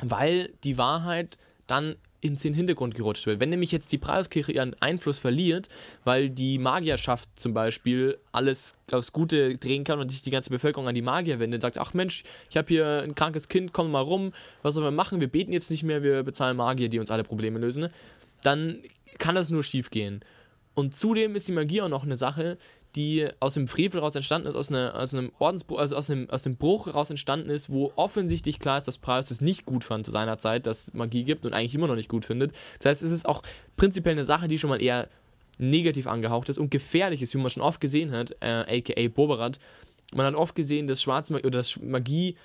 weil die Wahrheit dann ins den Hintergrund gerutscht wird. Wenn nämlich jetzt die Preiskirche ihren Einfluss verliert, weil die Magierschaft zum Beispiel alles aufs Gute drehen kann und sich die ganze Bevölkerung an die Magier wendet, sagt, ach Mensch, ich habe hier ein krankes Kind, komm mal rum, was sollen wir machen? Wir beten jetzt nicht mehr, wir bezahlen Magier, die uns alle Probleme lösen. Dann kann das nur schief gehen. Und zudem ist die Magie auch noch eine Sache, die aus dem Frevel raus entstanden ist, aus, einer, aus einem Ordensbruch, also aus einem, aus dem Bruch raus entstanden ist, wo offensichtlich klar ist, dass Prius es nicht gut fand zu seiner Zeit, dass es Magie gibt und eigentlich immer noch nicht gut findet. Das heißt, es ist auch prinzipiell eine Sache, die schon mal eher negativ angehaucht ist und gefährlich ist, wie man schon oft gesehen hat, äh, aka Boberat. Man hat oft gesehen, dass Schwarzmagie oder dass Magie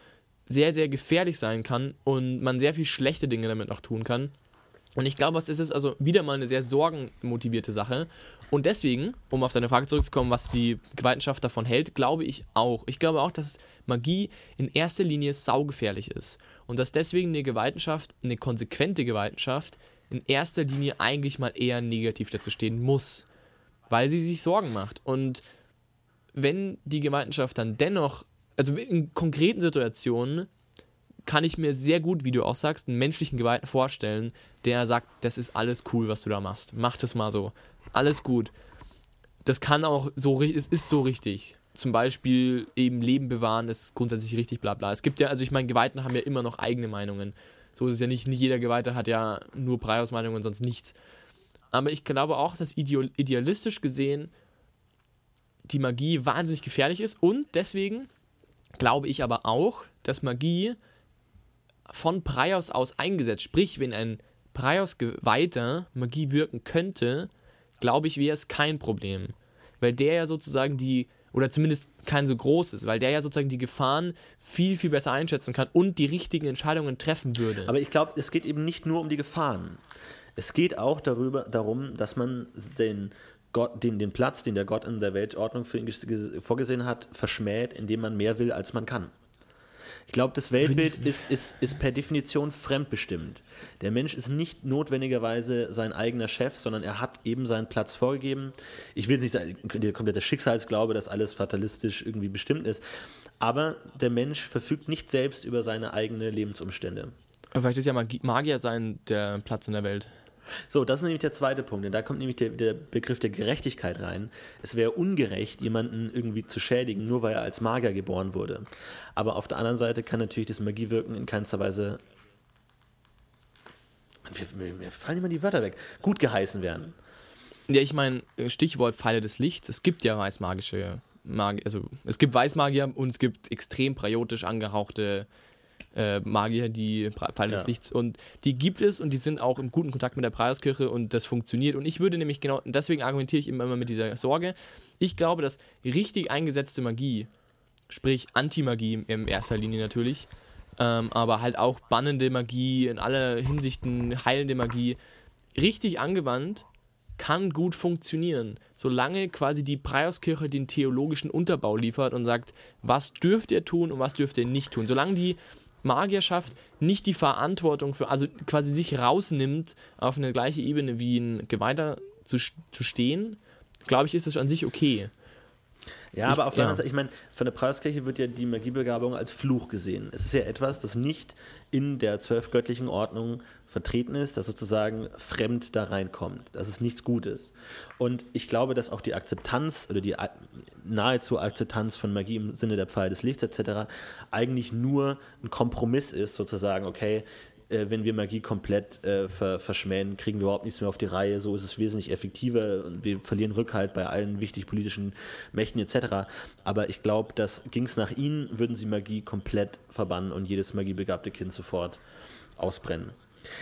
sehr, sehr gefährlich sein kann und man sehr viel schlechte Dinge damit noch tun kann. Und ich glaube, das ist also wieder mal eine sehr sorgenmotivierte Sache. Und deswegen, um auf deine Frage zurückzukommen, was die Gewaltenschaft davon hält, glaube ich auch. Ich glaube auch, dass Magie in erster Linie saugefährlich ist. Und dass deswegen eine Gewaltenschaft, eine konsequente Gewaltenschaft, in erster Linie eigentlich mal eher negativ dazu stehen muss. Weil sie sich Sorgen macht. Und wenn die Gewaltenschaft dann dennoch, also in konkreten Situationen, kann ich mir sehr gut, wie du auch sagst, einen menschlichen Geweihten vorstellen, der sagt, das ist alles cool, was du da machst. Mach das mal so. Alles gut. Das kann auch so, es ist so richtig. Zum Beispiel eben Leben bewahren ist grundsätzlich richtig, bla bla. Es gibt ja, also ich meine, Geweihten haben ja immer noch eigene Meinungen. So ist es ja nicht, nicht jeder Geweihte hat ja nur Preismeinungen und sonst nichts. Aber ich glaube auch, dass idealistisch gesehen die Magie wahnsinnig gefährlich ist und deswegen glaube ich aber auch, dass Magie von Praios aus eingesetzt. Sprich, wenn ein Praios Geweihter Magie wirken könnte, glaube ich, wäre es kein Problem. Weil der ja sozusagen die, oder zumindest kein so großes, weil der ja sozusagen die Gefahren viel, viel besser einschätzen kann und die richtigen Entscheidungen treffen würde. Aber ich glaube, es geht eben nicht nur um die Gefahren. Es geht auch darüber, darum, dass man den, Gott, den, den Platz, den der Gott in der Weltordnung für ihn vorgesehen hat, verschmäht, indem man mehr will, als man kann. Ich glaube, das Weltbild ist, ist, ist per Definition fremdbestimmt. Der Mensch ist nicht notwendigerweise sein eigener Chef, sondern er hat eben seinen Platz vorgegeben. Ich will nicht sagen, der komplette Schicksalsglaube, dass alles fatalistisch irgendwie bestimmt ist. Aber der Mensch verfügt nicht selbst über seine eigenen Lebensumstände. Vielleicht ist ja Magier sein der Platz in der Welt. So, das ist nämlich der zweite Punkt. Denn da kommt nämlich der, der Begriff der Gerechtigkeit rein. Es wäre ungerecht, jemanden irgendwie zu schädigen, nur weil er als Magier geboren wurde. Aber auf der anderen Seite kann natürlich das Magiewirken in keinster Weise. Mir, mir fallen immer die Wörter weg. Gut geheißen werden. Ja, ich meine, Stichwort Pfeile des Lichts. Es gibt ja weißmagische Magier. Also, es gibt Weißmagier und es gibt extrem priotisch angehauchte äh, Magier, die Pfeile des Lichts. Und die gibt es und die sind auch im guten Kontakt mit der Preiskirche und das funktioniert. Und ich würde nämlich genau, deswegen argumentiere ich immer mit dieser Sorge. Ich glaube, dass richtig eingesetzte Magie, sprich Anti-Magie in erster Linie natürlich, ähm, aber halt auch bannende Magie, in aller Hinsichten heilende Magie, richtig angewandt kann gut funktionieren, solange quasi die Preiskirche den theologischen Unterbau liefert und sagt, was dürft ihr tun und was dürft ihr nicht tun. Solange die Magierschaft nicht die Verantwortung für, also quasi sich rausnimmt, auf eine gleiche Ebene wie ein Geweihter zu, zu stehen, glaube ich, ist es an sich okay. Ja, aber auf der anderen Seite, ich meine, von der Preiskirche wird ja die Magiebegabung als Fluch gesehen. Es ist ja etwas, das nicht in der zwölfgöttlichen Ordnung vertreten ist, das sozusagen fremd da reinkommt. Das ist nichts Gutes. Und ich glaube, dass auch die Akzeptanz oder die nahezu Akzeptanz von Magie im Sinne der Pfeil des Lichts etc. eigentlich nur ein Kompromiss ist, sozusagen, okay, äh, wenn wir Magie komplett äh, ver verschmähen, kriegen wir überhaupt nichts mehr auf die Reihe. So ist es wesentlich effektiver und wir verlieren Rückhalt bei allen wichtig politischen Mächten etc. Aber ich glaube, dass ging es nach ihnen, würden sie Magie komplett verbannen und jedes magiebegabte Kind sofort ausbrennen.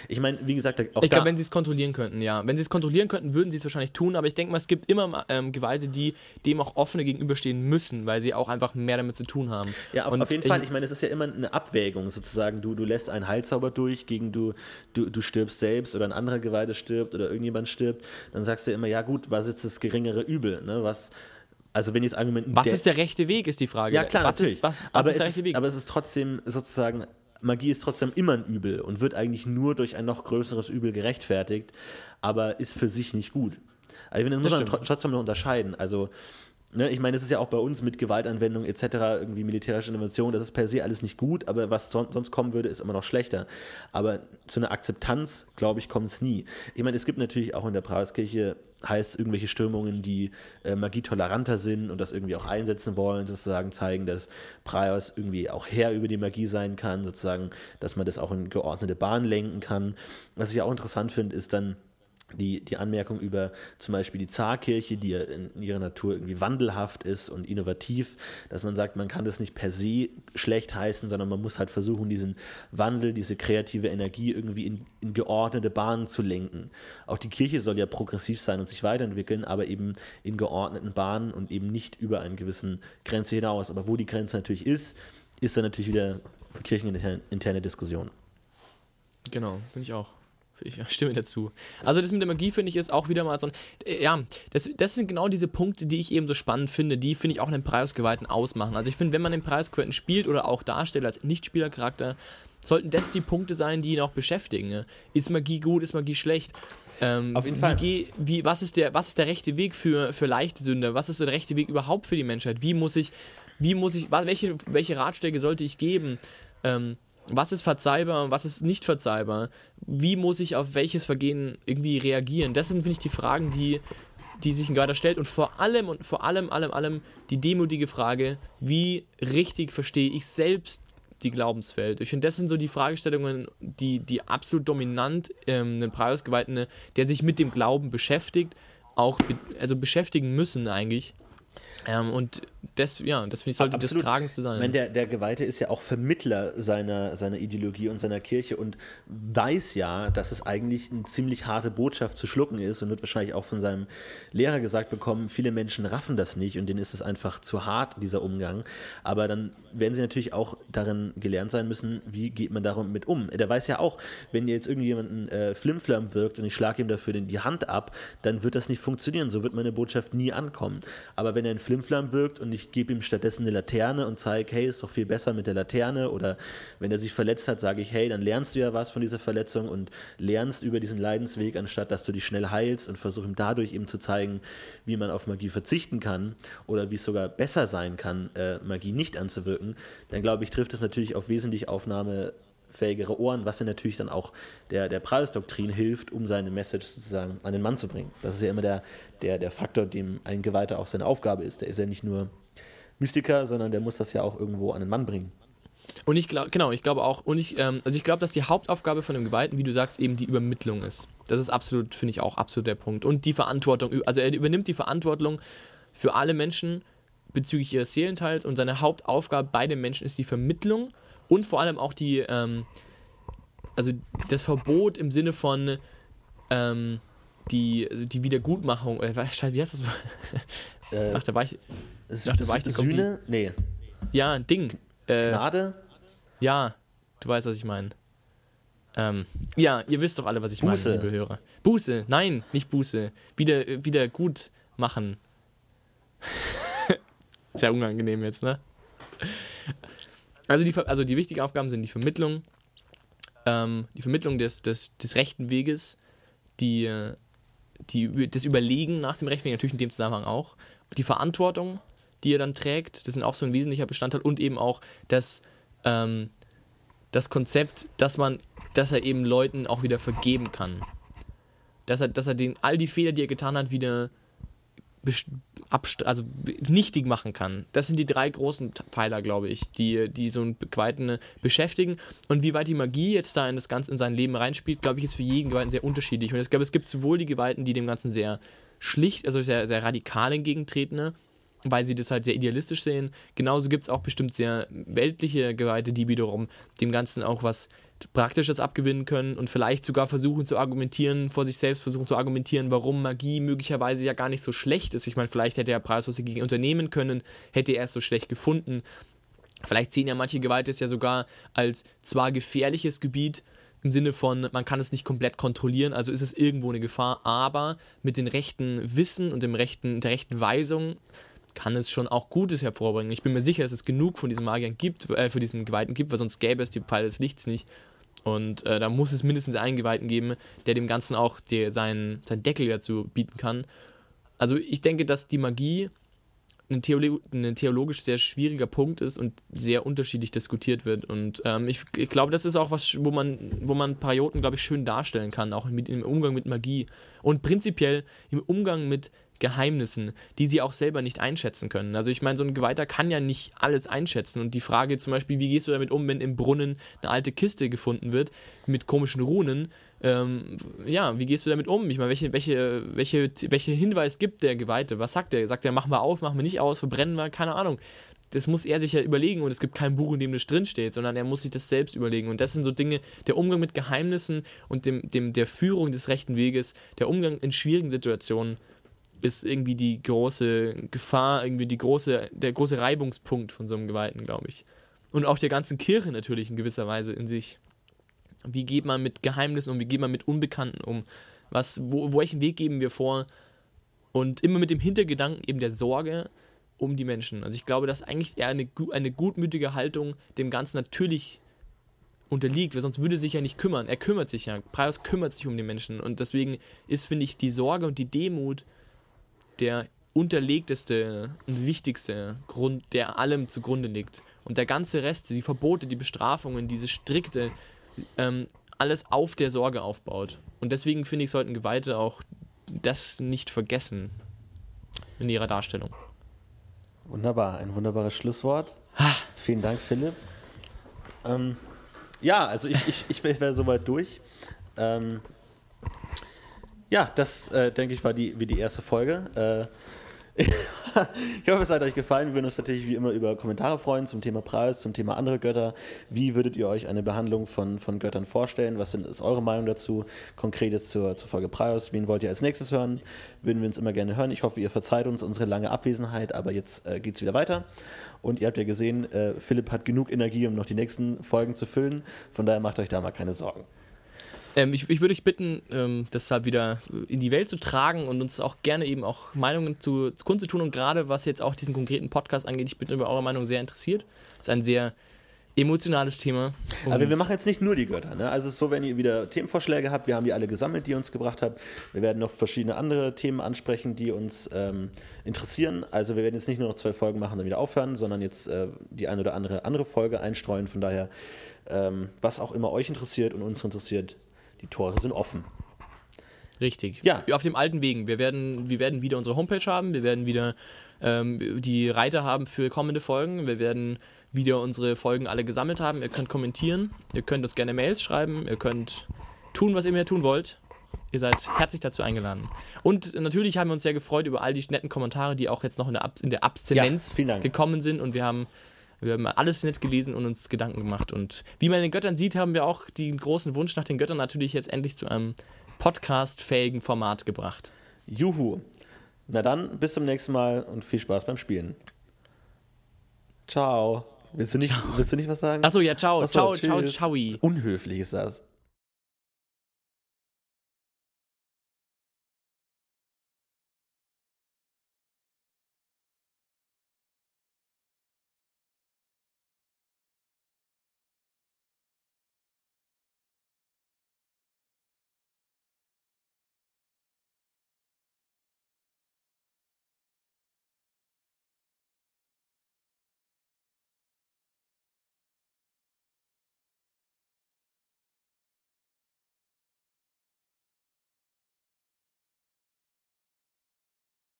Ich meine, wie gesagt, auch Ich glaube, wenn sie es kontrollieren könnten, ja. Wenn sie es kontrollieren könnten, würden sie es wahrscheinlich tun, aber ich denke mal, es gibt immer ähm, Gewalten, die dem auch offene gegenüberstehen müssen, weil sie auch einfach mehr damit zu tun haben. Ja, auf, auf jeden Fall. Ich meine, es ist ja immer eine Abwägung sozusagen. Du, du lässt einen Heilzauber durch, gegen du, du, du stirbst selbst oder ein anderer Geweihte stirbt oder irgendjemand stirbt. Dann sagst du immer, ja gut, was ist das geringere Übel? Ne? Was, also wenn jetzt Argument. Was ist der rechte Weg, ist die Frage. Ja, klar, was natürlich. Ist, was, was aber, ist ist, aber es ist trotzdem sozusagen Magie ist trotzdem immer ein Übel und wird eigentlich nur durch ein noch größeres Übel gerechtfertigt, aber ist für sich nicht gut. Also ich finde, das, das muss man trotzdem noch unterscheiden. Also Ne, ich meine, es ist ja auch bei uns mit Gewaltanwendung etc., irgendwie militärische Intervention, das ist per se alles nicht gut, aber was sonst kommen würde, ist immer noch schlechter. Aber zu einer Akzeptanz, glaube ich, kommt es nie. Ich meine, es gibt natürlich auch in der Preiskirche heißt irgendwelche Strömungen, die äh, Magie toleranter sind und das irgendwie auch einsetzen wollen, sozusagen zeigen, dass Prios irgendwie auch Herr über die Magie sein kann, sozusagen, dass man das auch in geordnete Bahn lenken kann. Was ich auch interessant finde, ist dann, die, die Anmerkung über zum Beispiel die Zarkirche, die in ihrer Natur irgendwie wandelhaft ist und innovativ, dass man sagt, man kann das nicht per se schlecht heißen, sondern man muss halt versuchen, diesen Wandel, diese kreative Energie irgendwie in, in geordnete Bahnen zu lenken. Auch die Kirche soll ja progressiv sein und sich weiterentwickeln, aber eben in geordneten Bahnen und eben nicht über eine gewisse Grenze hinaus. Aber wo die Grenze natürlich ist, ist dann natürlich wieder kircheninterne Diskussion. Genau, finde ich auch. Ich stimme dazu. Also das mit der Magie finde ich ist auch wieder mal so ein, äh, ja, das, das sind genau diese Punkte, die ich eben so spannend finde, die finde ich auch einen Preisgeweihten ausmachen. Also ich finde, wenn man den Preisgeweihten spielt oder auch darstellt als Nichtspielercharakter, sollten das die Punkte sein, die ihn auch beschäftigen. Ne? Ist Magie gut, ist Magie schlecht? Ähm, Auf jeden Fall. Wie, wie, was, ist der, was ist der rechte Weg für, für leichte Sünder? Was ist der rechte Weg überhaupt für die Menschheit? Wie muss ich, wie muss ich, welche, welche Ratschläge sollte ich geben? Ähm, was ist verzeihbar und was ist nicht verzeihbar? Wie muss ich auf welches Vergehen irgendwie reagieren? Das sind, finde ich, die Fragen, die, die sich ein Guider stellt und vor allem und vor allem, allem, allem die demutige Frage, wie richtig verstehe ich selbst die Glaubenswelt? Ich finde, das sind so die Fragestellungen, die, die absolut dominant ähm, einen Preisgeweihten, der sich mit dem Glauben beschäftigt, auch be also beschäftigen müssen eigentlich. Ähm, und das, ja, das finde ich sollte Absolut. das Tragendste sein. Meine, der, der Geweihte ist ja auch Vermittler seiner, seiner Ideologie und seiner Kirche und weiß ja, dass es eigentlich eine ziemlich harte Botschaft zu schlucken ist und wird wahrscheinlich auch von seinem Lehrer gesagt bekommen, viele Menschen raffen das nicht und denen ist es einfach zu hart, dieser Umgang. Aber dann werden sie natürlich auch darin gelernt sein müssen, wie geht man darum mit um. Der weiß ja auch, wenn jetzt irgendjemand äh, Flimflam wirkt und ich schlage ihm dafür die Hand ab, dann wird das nicht funktionieren. So wird meine Botschaft nie ankommen. Aber wenn er ein Flimflam wirkt und ich gebe ihm stattdessen eine Laterne und zeige, hey, ist doch viel besser mit der Laterne. Oder wenn er sich verletzt hat, sage ich, hey, dann lernst du ja was von dieser Verletzung und lernst über diesen Leidensweg, anstatt dass du dich schnell heilst und versuche ihm dadurch eben zu zeigen, wie man auf Magie verzichten kann oder wie es sogar besser sein kann, äh, Magie nicht anzuwirken, dann glaube ich, trifft es natürlich auf wesentlich Aufnahme fähigere Ohren, was ja natürlich dann auch der, der Preisdoktrin hilft, um seine Message sozusagen an den Mann zu bringen. Das ist ja immer der, der, der Faktor, dem ein Geweihter auch seine Aufgabe ist. Der ist ja nicht nur Mystiker, sondern der muss das ja auch irgendwo an den Mann bringen. Und ich glaube, genau, ich glaube auch, und ich, ähm, also ich glaube, dass die Hauptaufgabe von dem Geweihten, wie du sagst, eben die Übermittlung ist. Das ist absolut, finde ich auch absolut der Punkt. Und die Verantwortung, also er übernimmt die Verantwortung für alle Menschen bezüglich ihres Seelenteils und seine Hauptaufgabe bei den Menschen ist die Vermittlung und vor allem auch die, ähm, also das Verbot im Sinne von ähm, die, also die Wiedergutmachung, äh, wie heißt das? Äh, Ach, da war ich. Ach, da war ich Sühne? Nee. Ja, ein Ding. Äh, Gnade? Ja, du weißt, was ich meine. Ähm, ja, ihr wisst doch alle, was ich Buße. meine, liebe Hörer. Buße, nein, nicht Buße. Wieder, äh, wieder gut machen. Sehr unangenehm jetzt, ne? Also die, also die wichtigen Aufgaben sind die Vermittlung, ähm, die Vermittlung des, des, des rechten Weges, die, äh, die, das Überlegen nach dem rechten Weg, natürlich in dem Zusammenhang auch, die Verantwortung, die er dann trägt, das sind auch so ein wesentlicher Bestandteil und eben auch das, ähm, das Konzept, dass man, dass er eben Leuten auch wieder vergeben kann. Dass er, dass er den, all die Fehler, die er getan hat, wieder also nichtig machen kann. Das sind die drei großen Pfeiler, glaube ich, die, die so einen Geweihten beschäftigen. Und wie weit die Magie jetzt da in das Ganze in sein Leben reinspielt, glaube ich, ist für jeden Geweihten sehr unterschiedlich. Und ich glaube, es gibt sowohl die Geweihten, die dem Ganzen sehr schlicht, also sehr, sehr radikal entgegentreten, ne? Weil sie das halt sehr idealistisch sehen. Genauso gibt es auch bestimmt sehr weltliche Geweihte, die wiederum dem Ganzen auch was Praktisches abgewinnen können und vielleicht sogar versuchen zu argumentieren, vor sich selbst versuchen zu argumentieren, warum Magie möglicherweise ja gar nicht so schlecht ist. Ich meine, vielleicht hätte er Preis gegen unternehmen können, hätte er es so schlecht gefunden. Vielleicht sehen ja manche Geweihte es ja sogar als zwar gefährliches Gebiet, im Sinne von, man kann es nicht komplett kontrollieren, also ist es irgendwo eine Gefahr, aber mit dem rechten Wissen und dem rechten, der rechten Weisung kann es schon auch Gutes hervorbringen. Ich bin mir sicher, dass es genug von diesen Magiern gibt, äh, für diesen Geweihten gibt, weil sonst gäbe es die Pfeile des Lichts nicht. Und äh, da muss es mindestens einen Geweihten geben, der dem Ganzen auch die, seinen, seinen Deckel dazu bieten kann. Also ich denke, dass die Magie ein, Theolo ein theologisch sehr schwieriger Punkt ist und sehr unterschiedlich diskutiert wird. Und ähm, ich, ich glaube, das ist auch was, wo man, wo man Parioten, glaube ich, schön darstellen kann, auch mit, im Umgang mit Magie. Und prinzipiell im Umgang mit Geheimnissen, die sie auch selber nicht einschätzen können. Also ich meine, so ein Geweihter kann ja nicht alles einschätzen. Und die Frage zum Beispiel, wie gehst du damit um, wenn im Brunnen eine alte Kiste gefunden wird mit komischen Runen? Ähm, ja, wie gehst du damit um? Ich meine, welche, welche, welche, welche Hinweis gibt der Geweihte? Was sagt er? Sagt er, machen wir auf, machen wir nicht aus, verbrennen wir? Keine Ahnung. Das muss er sich ja überlegen und es gibt kein Buch, in dem das drinsteht, sondern er muss sich das selbst überlegen. Und das sind so Dinge, der Umgang mit Geheimnissen und dem, dem, der Führung des rechten Weges, der Umgang in schwierigen Situationen, ist irgendwie die große Gefahr, irgendwie die große, der große Reibungspunkt von so einem Geweihten, glaube ich. Und auch der ganzen Kirche natürlich in gewisser Weise in sich. Wie geht man mit Geheimnissen um? Wie geht man mit Unbekannten um? Was, wo, welchen Weg geben wir vor? Und immer mit dem Hintergedanken eben der Sorge um die Menschen. Also ich glaube, dass eigentlich eher eine, eine gutmütige Haltung dem Ganzen natürlich unterliegt, weil sonst würde er sich ja nicht kümmern. Er kümmert sich ja. Praios kümmert sich um die Menschen. Und deswegen ist, finde ich, die Sorge und die Demut der unterlegteste und wichtigste Grund, der allem zugrunde liegt. Und der ganze Rest, die Verbote, die Bestrafungen, diese strikte, ähm, alles auf der Sorge aufbaut. Und deswegen finde ich, sollten Geweihte auch das nicht vergessen in ihrer Darstellung. Wunderbar, ein wunderbares Schlusswort. Vielen Dank, Philipp. Ähm, ja, also ich, ich, ich wäre soweit durch. Ähm, ja, das äh, denke ich war die, wie die erste Folge. Äh, ich hoffe, es hat euch gefallen. Wir würden uns natürlich wie immer über Kommentare freuen zum Thema Preis, zum Thema andere Götter. Wie würdet ihr euch eine Behandlung von, von Göttern vorstellen? Was sind, ist eure Meinung dazu? Konkret jetzt zur, zur Folge Preis. Wen wollt ihr als nächstes hören? Würden wir uns immer gerne hören. Ich hoffe, ihr verzeiht uns unsere lange Abwesenheit, aber jetzt äh, geht es wieder weiter. Und ihr habt ja gesehen, äh, Philipp hat genug Energie, um noch die nächsten Folgen zu füllen. Von daher macht euch da mal keine Sorgen. Ähm, ich, ich würde euch bitten, ähm, das halt wieder in die Welt zu tragen und uns auch gerne eben auch Meinungen zu, zu kundzutun. Und gerade was jetzt auch diesen konkreten Podcast angeht, ich bin über eure Meinung sehr interessiert. Das ist ein sehr emotionales Thema. Aber wir machen jetzt nicht nur die Götter. Ne? Also es ist so, wenn ihr wieder Themenvorschläge habt, wir haben die alle gesammelt, die ihr uns gebracht habt. Wir werden noch verschiedene andere Themen ansprechen, die uns ähm, interessieren. Also wir werden jetzt nicht nur noch zwei Folgen machen und dann wieder aufhören, sondern jetzt äh, die eine oder andere andere Folge einstreuen. Von daher, ähm, was auch immer euch interessiert und uns interessiert, die Tore sind offen. Richtig. Ja. Auf dem alten Wegen. Wir werden, wir werden wieder unsere Homepage haben, wir werden wieder ähm, die Reiter haben für kommende Folgen, wir werden wieder unsere Folgen alle gesammelt haben. Ihr könnt kommentieren, ihr könnt uns gerne Mails schreiben, ihr könnt tun, was ihr mir tun wollt. Ihr seid herzlich dazu eingeladen. Und natürlich haben wir uns sehr gefreut über all die netten Kommentare, die auch jetzt noch in der, Ab in der Abstinenz Ja, gekommen sind. Und wir haben, wir haben alles nett gelesen und uns Gedanken gemacht. Und wie man den Göttern sieht, haben wir auch den großen Wunsch nach den Göttern natürlich jetzt endlich zu einem podcast-fähigen Format gebracht. Juhu. Na dann, bis zum nächsten Mal und viel Spaß beim Spielen. Ciao. Willst du nicht, willst du nicht was sagen? Achso, ja, ciao, Ach so, ciao, ciao, tschüss. ciao. Unhöflich ist das.